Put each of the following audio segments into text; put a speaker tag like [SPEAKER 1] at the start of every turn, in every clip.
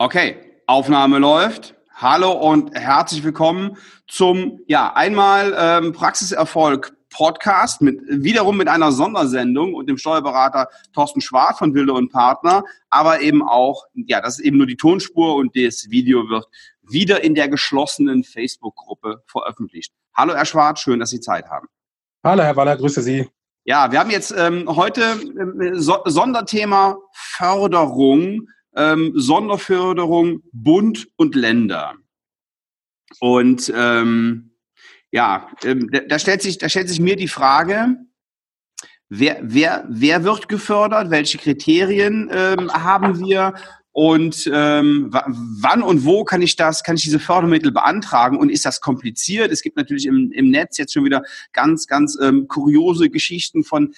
[SPEAKER 1] Okay, Aufnahme läuft. Hallo und herzlich willkommen zum ja einmal ähm, Praxiserfolg Podcast mit wiederum mit einer Sondersendung und dem Steuerberater Thorsten Schwarz von Wilde und Partner, aber eben auch ja, das ist eben nur die Tonspur und das Video wird wieder in der geschlossenen Facebook-Gruppe veröffentlicht. Hallo Herr Schwarz, schön, dass Sie Zeit haben.
[SPEAKER 2] Hallo Herr Waller, grüße Sie.
[SPEAKER 1] Ja, wir haben jetzt ähm, heute äh, so Sonderthema Förderung ähm, Sonderförderung Bund und Länder. Und ähm, ja, ähm, da, da, stellt sich, da stellt sich mir die Frage, wer, wer, wer wird gefördert, welche Kriterien ähm, haben wir und ähm, wann und wo kann ich das, kann ich diese Fördermittel beantragen und ist das kompliziert? Es gibt natürlich im, im Netz jetzt schon wieder ganz, ganz ähm, kuriose Geschichten von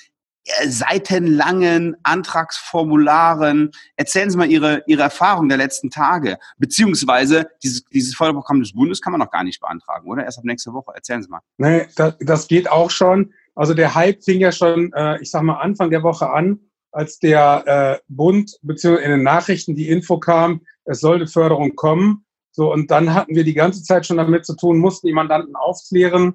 [SPEAKER 1] seitenlangen Antragsformularen. Erzählen Sie mal Ihre, Ihre Erfahrung der letzten Tage. Beziehungsweise dieses, dieses Förderprogramm des Bundes kann man noch gar nicht beantragen, oder? Erst ab nächste Woche. Erzählen Sie mal.
[SPEAKER 2] Nee, das, das geht auch schon. Also der Hype fing ja schon, äh, ich sag mal, Anfang der Woche an, als der äh, Bund beziehungsweise in den Nachrichten die Info kam, es sollte Förderung kommen. So, und dann hatten wir die ganze Zeit schon damit zu tun, mussten die Mandanten aufklären,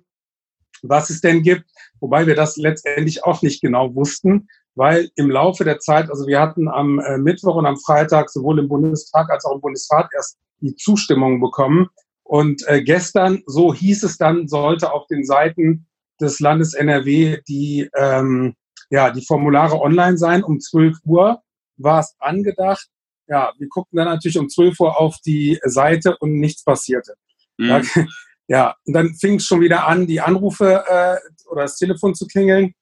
[SPEAKER 2] was es denn gibt, wobei wir das letztendlich auch nicht genau wussten, weil im Laufe der Zeit, also wir hatten am äh, Mittwoch und am Freitag sowohl im Bundestag als auch im Bundesrat erst die Zustimmung bekommen. Und äh, gestern, so hieß es dann, sollte auf den Seiten des Landes NRW die, ähm, ja, die Formulare online sein. Um 12 Uhr war es angedacht. Ja, wir guckten dann natürlich um 12 Uhr auf die Seite und nichts passierte. Mhm. Da, ja, und dann fing es schon wieder an, die Anrufe äh, oder das Telefon zu klingeln.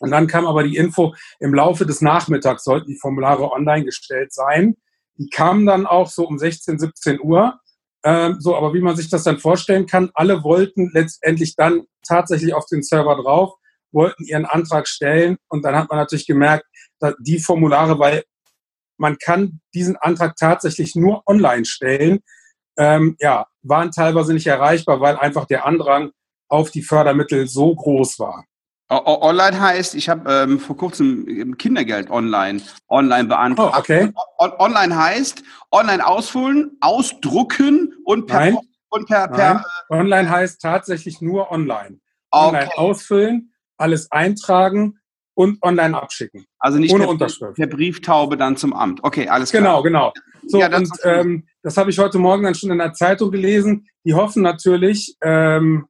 [SPEAKER 2] Und dann kam aber die Info, im Laufe des Nachmittags sollten die Formulare online gestellt sein. Die kamen dann auch so um 16, 17 Uhr. Ähm, so, aber wie man sich das dann vorstellen kann, alle wollten letztendlich dann tatsächlich auf den Server drauf, wollten ihren Antrag stellen und dann hat man natürlich gemerkt, dass die Formulare, weil man kann diesen Antrag tatsächlich nur online stellen ähm, ja, waren teilweise nicht erreichbar, weil einfach der Andrang auf die Fördermittel so groß war.
[SPEAKER 1] Online heißt, ich habe ähm, vor kurzem Kindergeld online online beantragt.
[SPEAKER 2] Oh, okay.
[SPEAKER 1] online heißt online ausfüllen, ausdrucken und per
[SPEAKER 2] Nein.
[SPEAKER 1] und per,
[SPEAKER 2] per Nein. online heißt tatsächlich nur online. Okay. Online ausfüllen, alles eintragen und online abschicken.
[SPEAKER 1] Also nicht ohne per, Unterschrift. Per Brieftaube dann zum Amt. Okay, alles
[SPEAKER 2] klar. Genau, genau. So, ja, und ähm, das habe ich heute Morgen dann schon in der Zeitung gelesen. Die hoffen natürlich, ähm,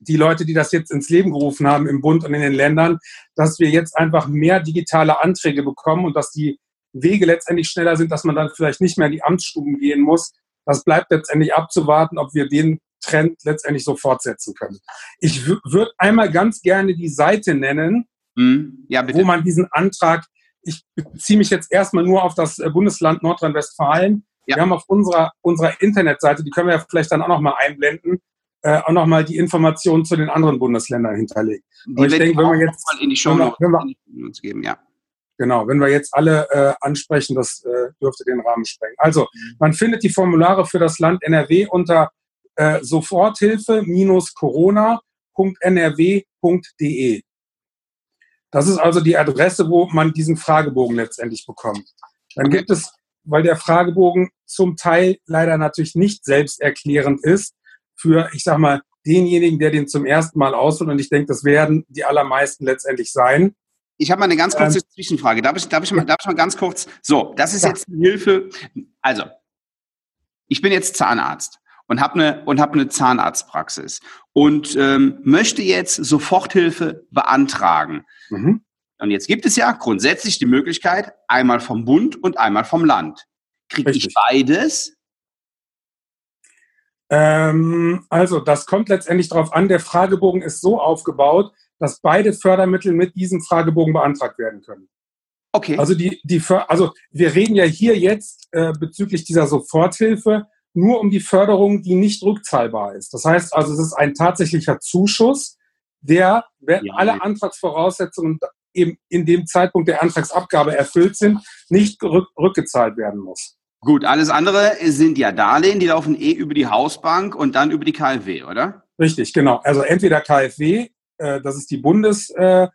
[SPEAKER 2] die Leute, die das jetzt ins Leben gerufen haben im Bund und in den Ländern, dass wir jetzt einfach mehr digitale Anträge bekommen und dass die Wege letztendlich schneller sind, dass man dann vielleicht nicht mehr in die Amtsstuben gehen muss. Das bleibt letztendlich abzuwarten, ob wir den Trend letztendlich so fortsetzen können. Ich würde einmal ganz gerne die Seite nennen, hm. ja, wo man diesen Antrag, ich beziehe mich jetzt erstmal nur auf das äh, Bundesland Nordrhein-Westfalen. Ja. Wir haben auf unserer, unserer Internetseite, die können wir ja vielleicht dann auch nochmal einblenden, äh, auch nochmal die Informationen zu den anderen Bundesländern hinterlegen.
[SPEAKER 1] Die ich denke, wenn wir jetzt mal in die Show wenn wir, wenn uns geben, ja.
[SPEAKER 2] Genau, wenn wir jetzt alle äh, ansprechen, das äh, dürfte den Rahmen sprengen. Also, mhm. man findet die Formulare für das Land NRW unter äh, soforthilfe-corona.nrw.de. Das ist also die Adresse, wo man diesen Fragebogen letztendlich bekommt. Dann gibt es, weil der Fragebogen zum Teil leider natürlich nicht selbsterklärend ist, für, ich sag mal, denjenigen, der den zum ersten Mal ausfüllt, und ich denke, das werden die allermeisten letztendlich sein.
[SPEAKER 1] Ich habe mal eine ganz kurze ähm, Zwischenfrage. Darf ich, darf, ich mal, darf ich mal ganz kurz? So, das ist jetzt Hilfe. Also, ich bin jetzt Zahnarzt und habe eine und habe eine Zahnarztpraxis und ähm, möchte jetzt Soforthilfe beantragen. Mhm. Und jetzt gibt es ja grundsätzlich die Möglichkeit einmal vom Bund und einmal vom Land. Kriege ich beides?
[SPEAKER 2] Ähm, also das kommt letztendlich darauf an. Der Fragebogen ist so aufgebaut, dass beide Fördermittel mit diesem Fragebogen beantragt werden können.
[SPEAKER 1] Okay.
[SPEAKER 2] Also die, die also wir reden ja hier jetzt äh, bezüglich dieser Soforthilfe nur um die Förderung, die nicht rückzahlbar ist. Das heißt also, es ist ein tatsächlicher Zuschuss, der, wenn ja, alle Antragsvoraussetzungen eben in dem Zeitpunkt der Antragsabgabe erfüllt sind, nicht rück, rückgezahlt werden muss.
[SPEAKER 1] Gut, alles andere sind ja Darlehen, die laufen eh über die Hausbank und dann über die KfW, oder?
[SPEAKER 2] Richtig, genau. Also entweder KfW, äh, das ist die Bundes, äh,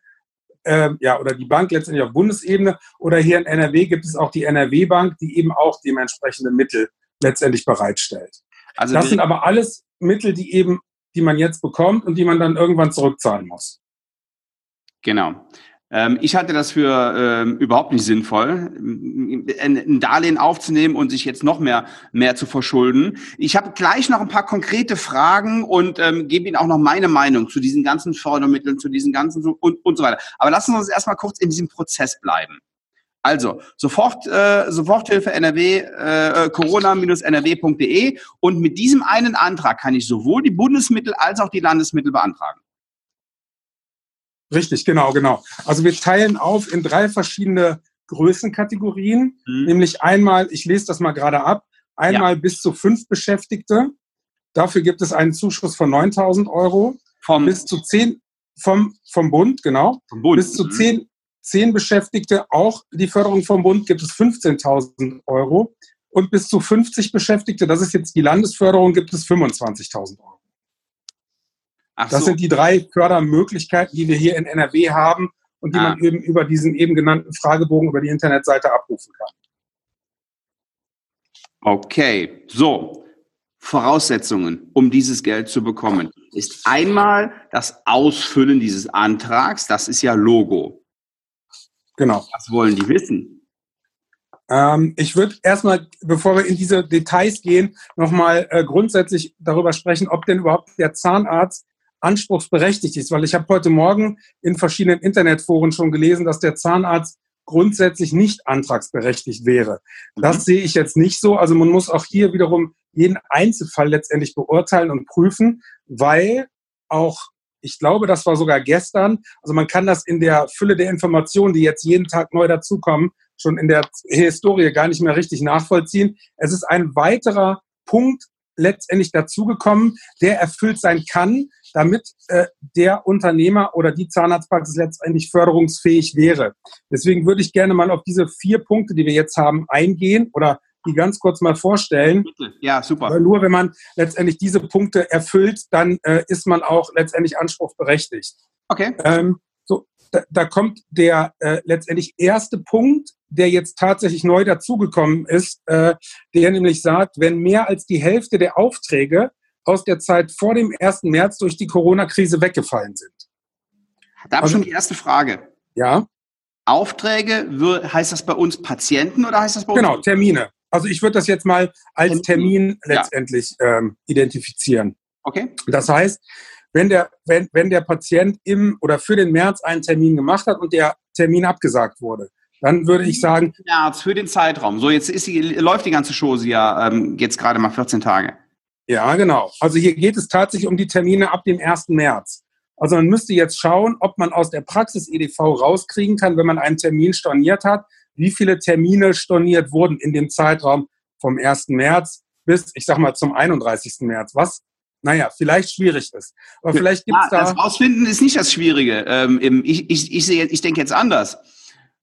[SPEAKER 2] äh, ja, oder die Bank letztendlich auf Bundesebene oder hier in NRW gibt es auch die NRW Bank, die eben auch dementsprechende Mittel letztendlich bereitstellt. Also das sind aber alles Mittel, die eben, die man jetzt bekommt und die man dann irgendwann zurückzahlen muss.
[SPEAKER 1] Genau. Ähm, ich halte das für ähm, überhaupt nicht sinnvoll, ein Darlehen aufzunehmen und sich jetzt noch mehr, mehr zu verschulden. Ich habe gleich noch ein paar konkrete Fragen und ähm, gebe Ihnen auch noch meine Meinung zu diesen ganzen Fördermitteln, zu diesen ganzen und, und so weiter. Aber lassen Sie uns erstmal kurz in diesem Prozess bleiben. Also, sofort, äh, Soforthilfe NRW, äh, corona-nrw.de und mit diesem einen Antrag kann ich sowohl die Bundesmittel als auch die Landesmittel beantragen.
[SPEAKER 2] Richtig, genau, genau. Also wir teilen auf in drei verschiedene Größenkategorien, mhm. nämlich einmal, ich lese das mal gerade ab, einmal ja. bis zu fünf Beschäftigte. Dafür gibt es einen Zuschuss von 9000 Euro. Vom bis zu zehn, vom, vom Bund, genau. Vom Bund. Bis zu mhm. zehn, zehn Beschäftigte, auch die Förderung vom Bund, gibt es 15.000 Euro. Und bis zu 50 Beschäftigte, das ist jetzt die Landesförderung, gibt es 25.000 Euro. Ach das so. sind die drei Fördermöglichkeiten, die wir hier in NRW haben und die ah. man eben über diesen eben genannten Fragebogen über die Internetseite abrufen kann.
[SPEAKER 1] Okay, so. Voraussetzungen, um dieses Geld zu bekommen, ist einmal das Ausfüllen dieses Antrags. Das ist ja Logo.
[SPEAKER 2] Genau.
[SPEAKER 1] Was wollen die wissen?
[SPEAKER 2] Ähm, ich würde erstmal, bevor wir in diese Details gehen, nochmal äh, grundsätzlich darüber sprechen, ob denn überhaupt der Zahnarzt anspruchsberechtigt ist, weil ich habe heute Morgen in verschiedenen Internetforen schon gelesen, dass der Zahnarzt grundsätzlich nicht antragsberechtigt wäre. Das mhm. sehe ich jetzt nicht so. Also man muss auch hier wiederum jeden Einzelfall letztendlich beurteilen und prüfen, weil auch ich glaube, das war sogar gestern. Also man kann das in der Fülle der Informationen, die jetzt jeden Tag neu dazukommen, schon in der Historie gar nicht mehr richtig nachvollziehen. Es ist ein weiterer Punkt letztendlich dazugekommen, der erfüllt sein kann, damit äh, der Unternehmer oder die Zahnarztpraxis letztendlich förderungsfähig wäre. Deswegen würde ich gerne mal auf diese vier Punkte, die wir jetzt haben, eingehen oder die ganz kurz mal vorstellen.
[SPEAKER 1] Ja, super.
[SPEAKER 2] Weil nur wenn man letztendlich diese Punkte erfüllt, dann äh, ist man auch letztendlich anspruchsberechtigt.
[SPEAKER 1] Okay.
[SPEAKER 2] Ähm, so, da, da kommt der äh, letztendlich erste Punkt, der jetzt tatsächlich neu dazugekommen ist, äh, der nämlich sagt, wenn mehr als die Hälfte der Aufträge aus der Zeit vor dem 1. März durch die Corona-Krise weggefallen sind.
[SPEAKER 1] Da habe ich also, schon die erste Frage.
[SPEAKER 2] Ja.
[SPEAKER 1] Aufträge, heißt das bei uns Patienten oder heißt das bei uns?
[SPEAKER 2] Genau, Termine. Also ich würde das jetzt mal als Termin letztendlich ja. ähm, identifizieren.
[SPEAKER 1] Okay.
[SPEAKER 2] Das heißt, wenn der, wenn, wenn der Patient im oder für den März einen Termin gemacht hat und der Termin abgesagt wurde, dann würde ich sagen.
[SPEAKER 1] März für den Zeitraum. So, jetzt ist läuft die ganze Chose ja ähm, jetzt gerade mal 14 Tage.
[SPEAKER 2] Ja, genau. Also hier geht es tatsächlich um die Termine ab dem 1. März. Also man müsste jetzt schauen, ob man aus der Praxis EDV rauskriegen kann, wenn man einen Termin storniert hat, wie viele Termine storniert wurden in dem Zeitraum vom 1. März bis, ich sag mal, zum 31. März. Was, naja, vielleicht schwierig ist. Aber vielleicht gibt es ja,
[SPEAKER 1] da. Das Ausfinden ist nicht das Schwierige. Ähm, ich, ich, ich, sehe, ich denke jetzt anders.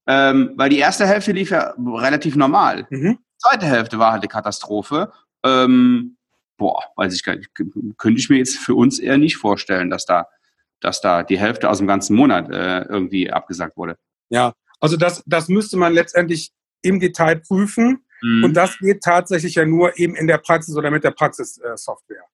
[SPEAKER 1] Ähm, weil die erste Hälfte lief ja relativ normal. Mhm. Die zweite Hälfte war halt eine Katastrophe. Ähm, boah, weiß ich gar nicht, könnte ich mir jetzt für uns eher nicht vorstellen, dass da, dass da die Hälfte aus dem ganzen Monat äh, irgendwie abgesagt wurde.
[SPEAKER 2] Ja, also das, das müsste man letztendlich im Detail prüfen. Mhm. Und das geht tatsächlich ja nur eben in der Praxis oder mit der Praxissoftware.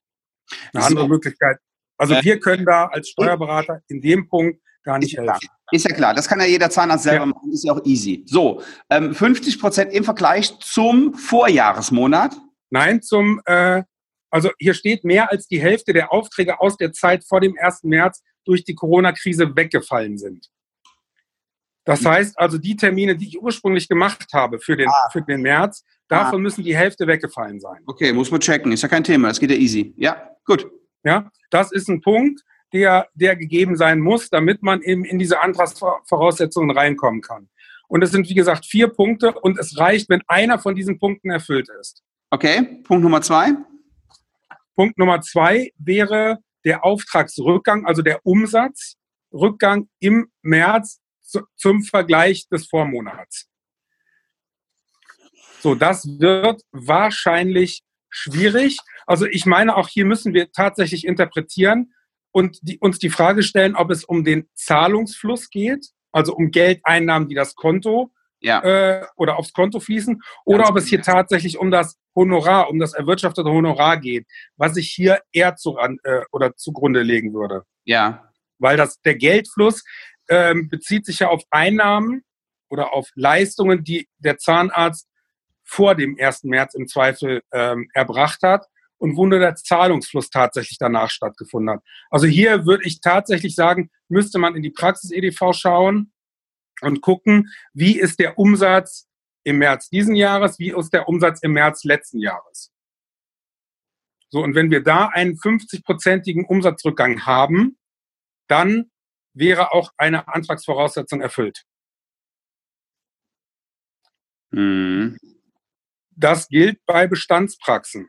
[SPEAKER 2] Eine so. andere Möglichkeit. Also äh, wir können da als Steuerberater in dem Punkt gar nicht helfen.
[SPEAKER 1] Klar. Ist ja klar, das kann ja jeder Zahnarzt selber ja. machen, ist ja auch easy. So, ähm, 50 Prozent im Vergleich zum Vorjahresmonat?
[SPEAKER 2] Nein, zum äh, also hier steht, mehr als die Hälfte der Aufträge aus der Zeit vor dem 1. März durch die Corona-Krise weggefallen sind. Das mhm. heißt also, die Termine, die ich ursprünglich gemacht habe für den, ah. für den März, davon ah. müssen die Hälfte weggefallen sein.
[SPEAKER 1] Okay, muss man checken. Ist ja kein Thema. Das geht ja easy. Ja, gut.
[SPEAKER 2] Ja, das ist ein Punkt, der, der gegeben sein muss, damit man eben in diese Antragsvoraussetzungen reinkommen kann. Und es sind, wie gesagt, vier Punkte und es reicht, wenn einer von diesen Punkten erfüllt ist.
[SPEAKER 1] Okay, Punkt Nummer zwei.
[SPEAKER 2] Punkt Nummer zwei wäre der Auftragsrückgang, also der Umsatzrückgang im März zum Vergleich des Vormonats. So, das wird wahrscheinlich schwierig. Also ich meine, auch hier müssen wir tatsächlich interpretieren und die, uns die Frage stellen, ob es um den Zahlungsfluss geht, also um Geldeinnahmen, die das Konto
[SPEAKER 1] Ja.
[SPEAKER 2] äh, oder aufs Konto fließen, oder
[SPEAKER 1] Ganz
[SPEAKER 2] ob es hier
[SPEAKER 1] genau.
[SPEAKER 2] tatsächlich um das Honorar, um das erwirtschaftete Honorar geht, was ich hier eher zu, äh, oder zugrunde legen würde.
[SPEAKER 1] Ja.
[SPEAKER 2] Weil das, der Geldfluss ähm, bezieht sich ja auf Einnahmen oder auf Leistungen, die der Zahnarzt vor dem 1. März im Zweifel ähm, erbracht hat und wo nur der Zahlungsfluss tatsächlich danach stattgefunden hat. Also hier würde ich tatsächlich sagen, müsste man in die Praxis-EDV schauen und gucken, wie ist der Umsatz im März diesen Jahres, wie ist der Umsatz im März letzten Jahres. So, und wenn wir da einen 50-prozentigen Umsatzrückgang haben, dann wäre auch eine Antragsvoraussetzung erfüllt.
[SPEAKER 1] Mhm.
[SPEAKER 2] Das gilt bei Bestandspraxen.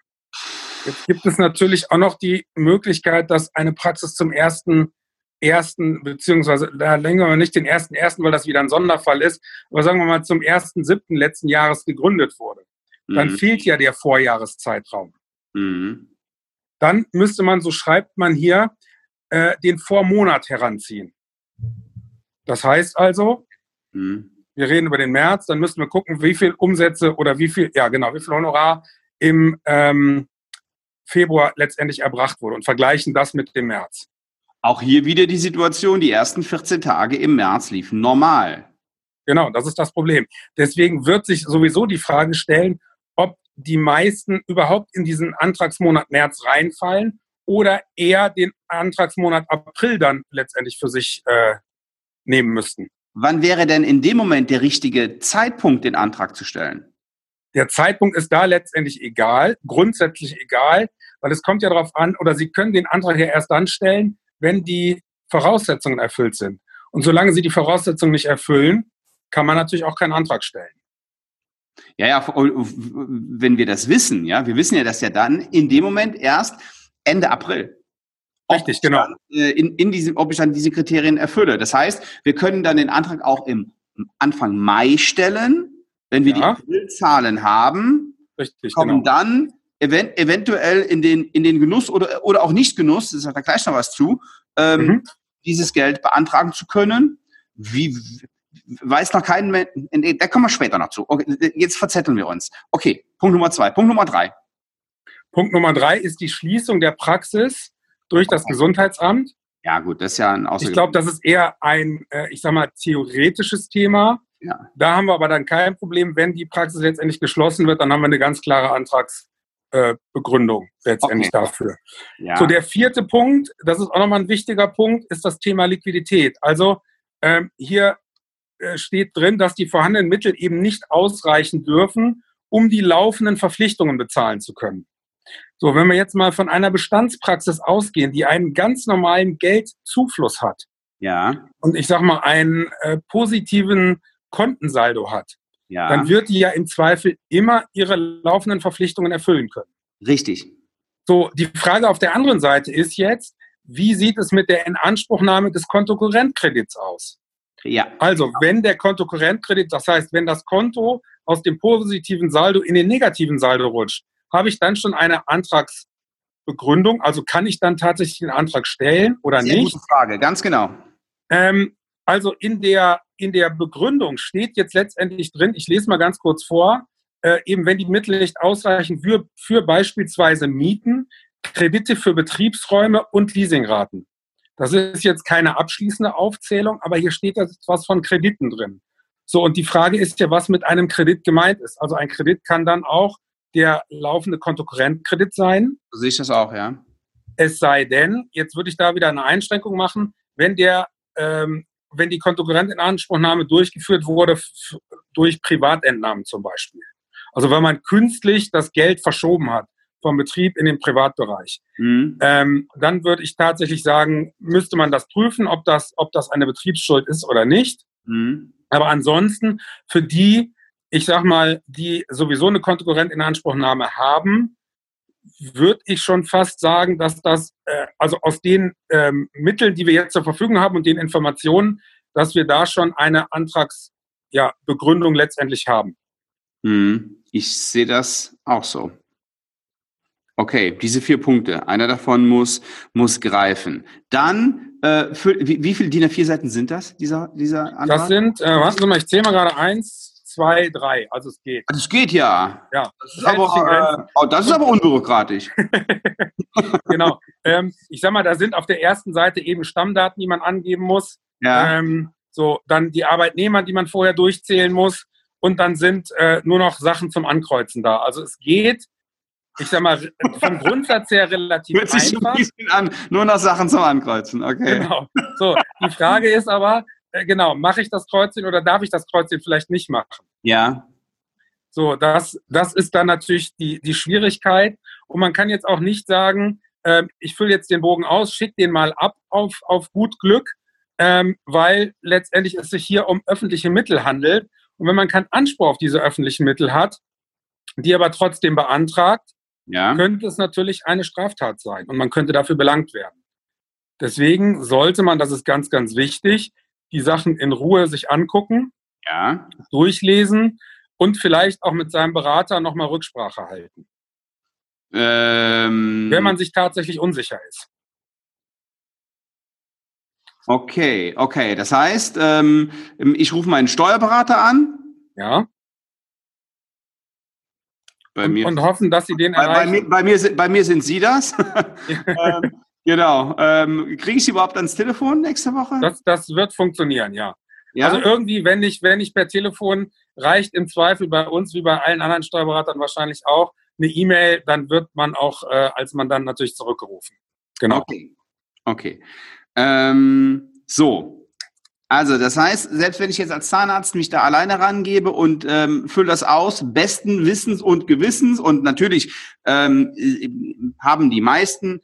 [SPEAKER 2] Jetzt gibt es natürlich auch noch die Möglichkeit, dass eine Praxis zum ersten ersten, beziehungsweise da länger nicht den ersten ersten, weil das wieder ein Sonderfall ist, aber sagen wir mal zum ersten siebten letzten Jahres gegründet wurde. Dann
[SPEAKER 1] Mhm.
[SPEAKER 2] fehlt ja der Vorjahreszeitraum.
[SPEAKER 1] Mhm.
[SPEAKER 2] Dann müsste man, so schreibt man hier, äh, den Vormonat heranziehen. Das heißt also,
[SPEAKER 1] Mhm.
[SPEAKER 2] wir reden über den März, dann müssen wir gucken, wie viel Umsätze oder wie viel, ja genau, wie viel Honorar im ähm, Februar letztendlich erbracht wurde und vergleichen das mit dem März.
[SPEAKER 1] Auch hier wieder die Situation, die ersten 14 Tage im März liefen normal.
[SPEAKER 2] Genau, das ist das Problem. Deswegen wird sich sowieso die Frage stellen, ob die meisten überhaupt in diesen Antragsmonat März reinfallen oder eher den Antragsmonat April dann letztendlich für sich äh, nehmen müssten.
[SPEAKER 1] Wann wäre denn in dem Moment der richtige Zeitpunkt, den Antrag zu stellen?
[SPEAKER 2] Der Zeitpunkt ist da letztendlich egal, grundsätzlich egal, weil es kommt ja darauf an, oder Sie können den Antrag ja erst dann stellen, wenn die Voraussetzungen erfüllt sind. Und solange Sie die Voraussetzungen nicht erfüllen, kann man natürlich auch keinen Antrag stellen.
[SPEAKER 1] Ja, ja, wenn wir das wissen, ja, wir wissen ja, dass ja dann in dem Moment erst Ende April.
[SPEAKER 2] Richtig,
[SPEAKER 1] ich
[SPEAKER 2] genau.
[SPEAKER 1] Dann, äh, in, in diesem, ob ich dann diese Kriterien erfülle. Das heißt, wir können dann den Antrag auch im Anfang Mai stellen, wenn wir
[SPEAKER 2] Ja.
[SPEAKER 1] die Aprilzahlen haben,
[SPEAKER 2] Richtig,
[SPEAKER 1] kommen
[SPEAKER 2] genau.
[SPEAKER 1] dann event eventuell in den, in den Genuss oder, oder auch nicht Genuss, das sagt da gleich noch was zu, ähm,
[SPEAKER 2] Mhm.
[SPEAKER 1] dieses Geld beantragen zu können. Wie weiß noch kein Mensch, nee, da kommen wir später noch zu. Okay, jetzt verzetteln wir uns. Okay, Punkt Nummer zwei. Punkt Nummer drei.
[SPEAKER 2] Punkt Nummer drei ist die Schließung der Praxis durch das Gesundheitsamt.
[SPEAKER 1] Ja, gut, das ist ja ein
[SPEAKER 2] Ich glaube, das ist eher ein, äh, ich sag mal, theoretisches Thema.
[SPEAKER 1] Ja.
[SPEAKER 2] Da haben wir aber dann kein Problem, wenn die Praxis letztendlich geschlossen wird, dann haben wir eine ganz klare Antragsbegründung letztendlich
[SPEAKER 1] Okay.
[SPEAKER 2] dafür.
[SPEAKER 1] ja.
[SPEAKER 2] So, der vierte Punkt, das ist auch nochmal ein wichtiger Punkt, ist das Thema Liquidität. Also ähm, hier äh, steht drin, dass die vorhandenen Mittel eben nicht ausreichen dürfen, um die laufenden Verpflichtungen bezahlen zu können. So, wenn wir jetzt mal von einer Bestandspraxis ausgehen, die einen ganz normalen Geldzufluss hat
[SPEAKER 1] ja,
[SPEAKER 2] und ich sag mal einen äh, positiven Kontensaldo hat,
[SPEAKER 1] ja.
[SPEAKER 2] dann wird die ja im Zweifel immer ihre laufenden Verpflichtungen erfüllen können.
[SPEAKER 1] Richtig.
[SPEAKER 2] So, die Frage auf der anderen Seite ist jetzt, wie sieht es mit der Inanspruchnahme des Kontokorrentkredits aus?
[SPEAKER 1] Ja.
[SPEAKER 2] Also, wenn der Kontokorrentkredit, das heißt, wenn das Konto aus dem positiven Saldo in den negativen Saldo rutscht, habe ich dann schon eine Antragsbegründung? Also kann ich dann tatsächlich den Antrag stellen oder
[SPEAKER 1] Sehr
[SPEAKER 2] nicht?
[SPEAKER 1] gute Frage, ganz genau.
[SPEAKER 2] Ähm, also in der, in der Begründung steht jetzt letztendlich drin, ich lese mal ganz kurz vor, äh, eben wenn die Mittel nicht ausreichen für, für beispielsweise Mieten, Kredite für Betriebsräume und Leasingraten. Das ist jetzt keine abschließende Aufzählung, aber hier steht jetzt was von Krediten drin. So, und die Frage ist ja, was mit einem Kredit gemeint ist. Also ein Kredit kann dann auch der laufende Kontokorrentkredit sein.
[SPEAKER 1] So sehe ich das auch, ja.
[SPEAKER 2] Es sei denn, jetzt würde ich da wieder eine Einschränkung machen, wenn der, ähm, wenn die Kontokorrentinanspruchnahme durchgeführt wurde durch Privatentnahmen zum Beispiel. Also wenn man künstlich das Geld verschoben hat vom Betrieb in den Privatbereich,
[SPEAKER 1] Mhm.
[SPEAKER 2] ähm, dann würde ich tatsächlich sagen, müsste man das prüfen, ob das, ob das eine Betriebsschuld ist oder nicht.
[SPEAKER 1] Mhm.
[SPEAKER 2] Aber ansonsten für die, ich sag mal, die sowieso eine Kontokorrentinanspruchnahme haben, würde ich schon fast sagen, dass das, äh, also aus den ähm, Mitteln, die wir jetzt zur Verfügung haben und den Informationen, dass wir da schon eine Antragsbegründung ja, letztendlich haben.
[SPEAKER 1] Mhm. Ich sehe das auch so. Okay, diese vier Punkte. Einer davon muss, muss greifen. Dann, äh, für, wie, wie viele DIN A4 Seiten sind das, dieser, dieser
[SPEAKER 2] Antrag? Das sind, äh, warten Sie mal, ich zähle mal gerade eins, zwei, drei. Also es geht.
[SPEAKER 1] Also es geht ja.
[SPEAKER 2] Ja.
[SPEAKER 1] Das ist, aber, äh, oh, das ist aber unbürokratisch.
[SPEAKER 2] genau. Ähm, ich sag mal, da sind auf der ersten Seite eben Stammdaten, die man angeben muss. Ja. Ähm, so, dann die Arbeitnehmer, die man vorher durchzählen muss. Und dann sind äh, nur noch Sachen zum Ankreuzen da. Also es geht ich sag mal, vom Grundsatz her relativ Hört sich einfach. Ein bisschen
[SPEAKER 1] an, nur noch Sachen zum Ankreuzen, okay.
[SPEAKER 2] Genau. So, die Frage ist aber, äh, genau, mache ich das Kreuzchen oder darf ich das Kreuzchen vielleicht nicht machen?
[SPEAKER 1] Ja.
[SPEAKER 2] So, das, das ist dann natürlich die, die Schwierigkeit. Und man kann jetzt auch nicht sagen, äh, ich fülle jetzt den Bogen aus, schicke den mal ab auf, auf gut Glück, ähm, weil letztendlich es sich hier um öffentliche Mittel handelt. Und wenn man keinen Anspruch auf diese öffentlichen Mittel hat, die aber trotzdem beantragt, ja. könnte es natürlich eine Straftat sein und man könnte dafür belangt werden. Deswegen sollte man, das ist ganz, ganz wichtig, die Sachen in Ruhe sich angucken,
[SPEAKER 1] ja.
[SPEAKER 2] durchlesen und vielleicht auch mit seinem Berater nochmal Rücksprache halten. Ähm, wenn man sich tatsächlich unsicher ist.
[SPEAKER 1] Okay, okay. Das heißt, ähm, ich rufe meinen Steuerberater an.
[SPEAKER 2] Ja.
[SPEAKER 1] Bei und, mir,
[SPEAKER 2] und hoffen, dass sie den
[SPEAKER 1] bei, erreichen. Bei, mir, bei, mir, bei mir sind Sie das. ähm, genau. Ähm, Kriege ich Sie überhaupt ans Telefon nächste Woche?
[SPEAKER 2] Das, das wird funktionieren, ja. ja. Also irgendwie, wenn ich, wenn ich per Telefon reicht im Zweifel bei uns wie bei allen anderen Steuerberatern wahrscheinlich auch eine E-Mail, dann wird man auch äh, als man dann natürlich zurückgerufen.
[SPEAKER 1] Genau. Okay. Okay. Ähm, so, also, das heißt, selbst wenn ich jetzt als Zahnarzt mich da alleine rangebe und ähm, fülle das aus, besten Wissens und Gewissens und natürlich ähm, haben die meisten,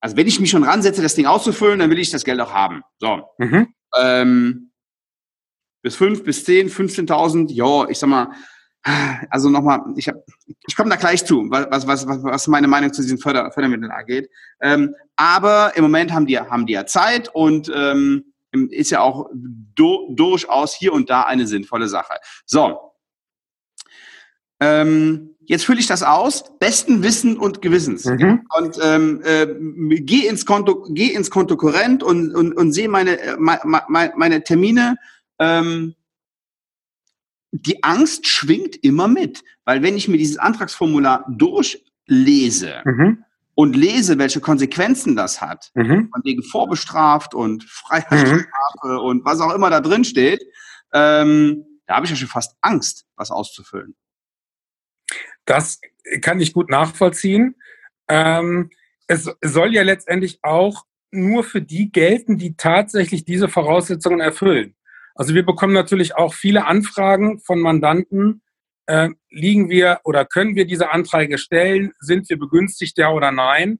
[SPEAKER 1] also wenn ich mich schon ransetze, das Ding auszufüllen, dann will ich das Geld auch haben. So. Mhm. Ähm, bis fünf, bis zehn, 15.000, ja, ich sag mal, also nochmal, ich, hab, ich komme da gleich zu, was, was, was, was meine Meinung zu diesen Förder, Fördermitteln angeht. Ähm, aber im Moment haben die, haben die ja Zeit und ähm, ist ja auch do, durchaus hier und da eine sinnvolle Sache. So. Ähm, jetzt fülle ich das aus, besten Wissen und Gewissens. Mhm. Und ähm, äh, geh ins Konto, geh ins Konto Korrent und, und, und sehe meine, meine, meine Termine. Ähm, die Angst schwingt immer mit, weil wenn ich mir dieses Antragsformular durchlese, mhm und lese, welche Konsequenzen das hat, mhm. von wegen vorbestraft und Freiheitsstrafe mhm. und was auch immer da drin steht, ähm, da habe ich ja schon fast Angst, was auszufüllen.
[SPEAKER 2] Das kann ich gut nachvollziehen. Ähm, es soll ja letztendlich auch nur für die gelten, die tatsächlich diese Voraussetzungen erfüllen. Also wir bekommen natürlich auch viele Anfragen von Mandanten, äh, liegen wir oder können wir diese Anträge stellen? Sind wir begünstigt, ja oder nein?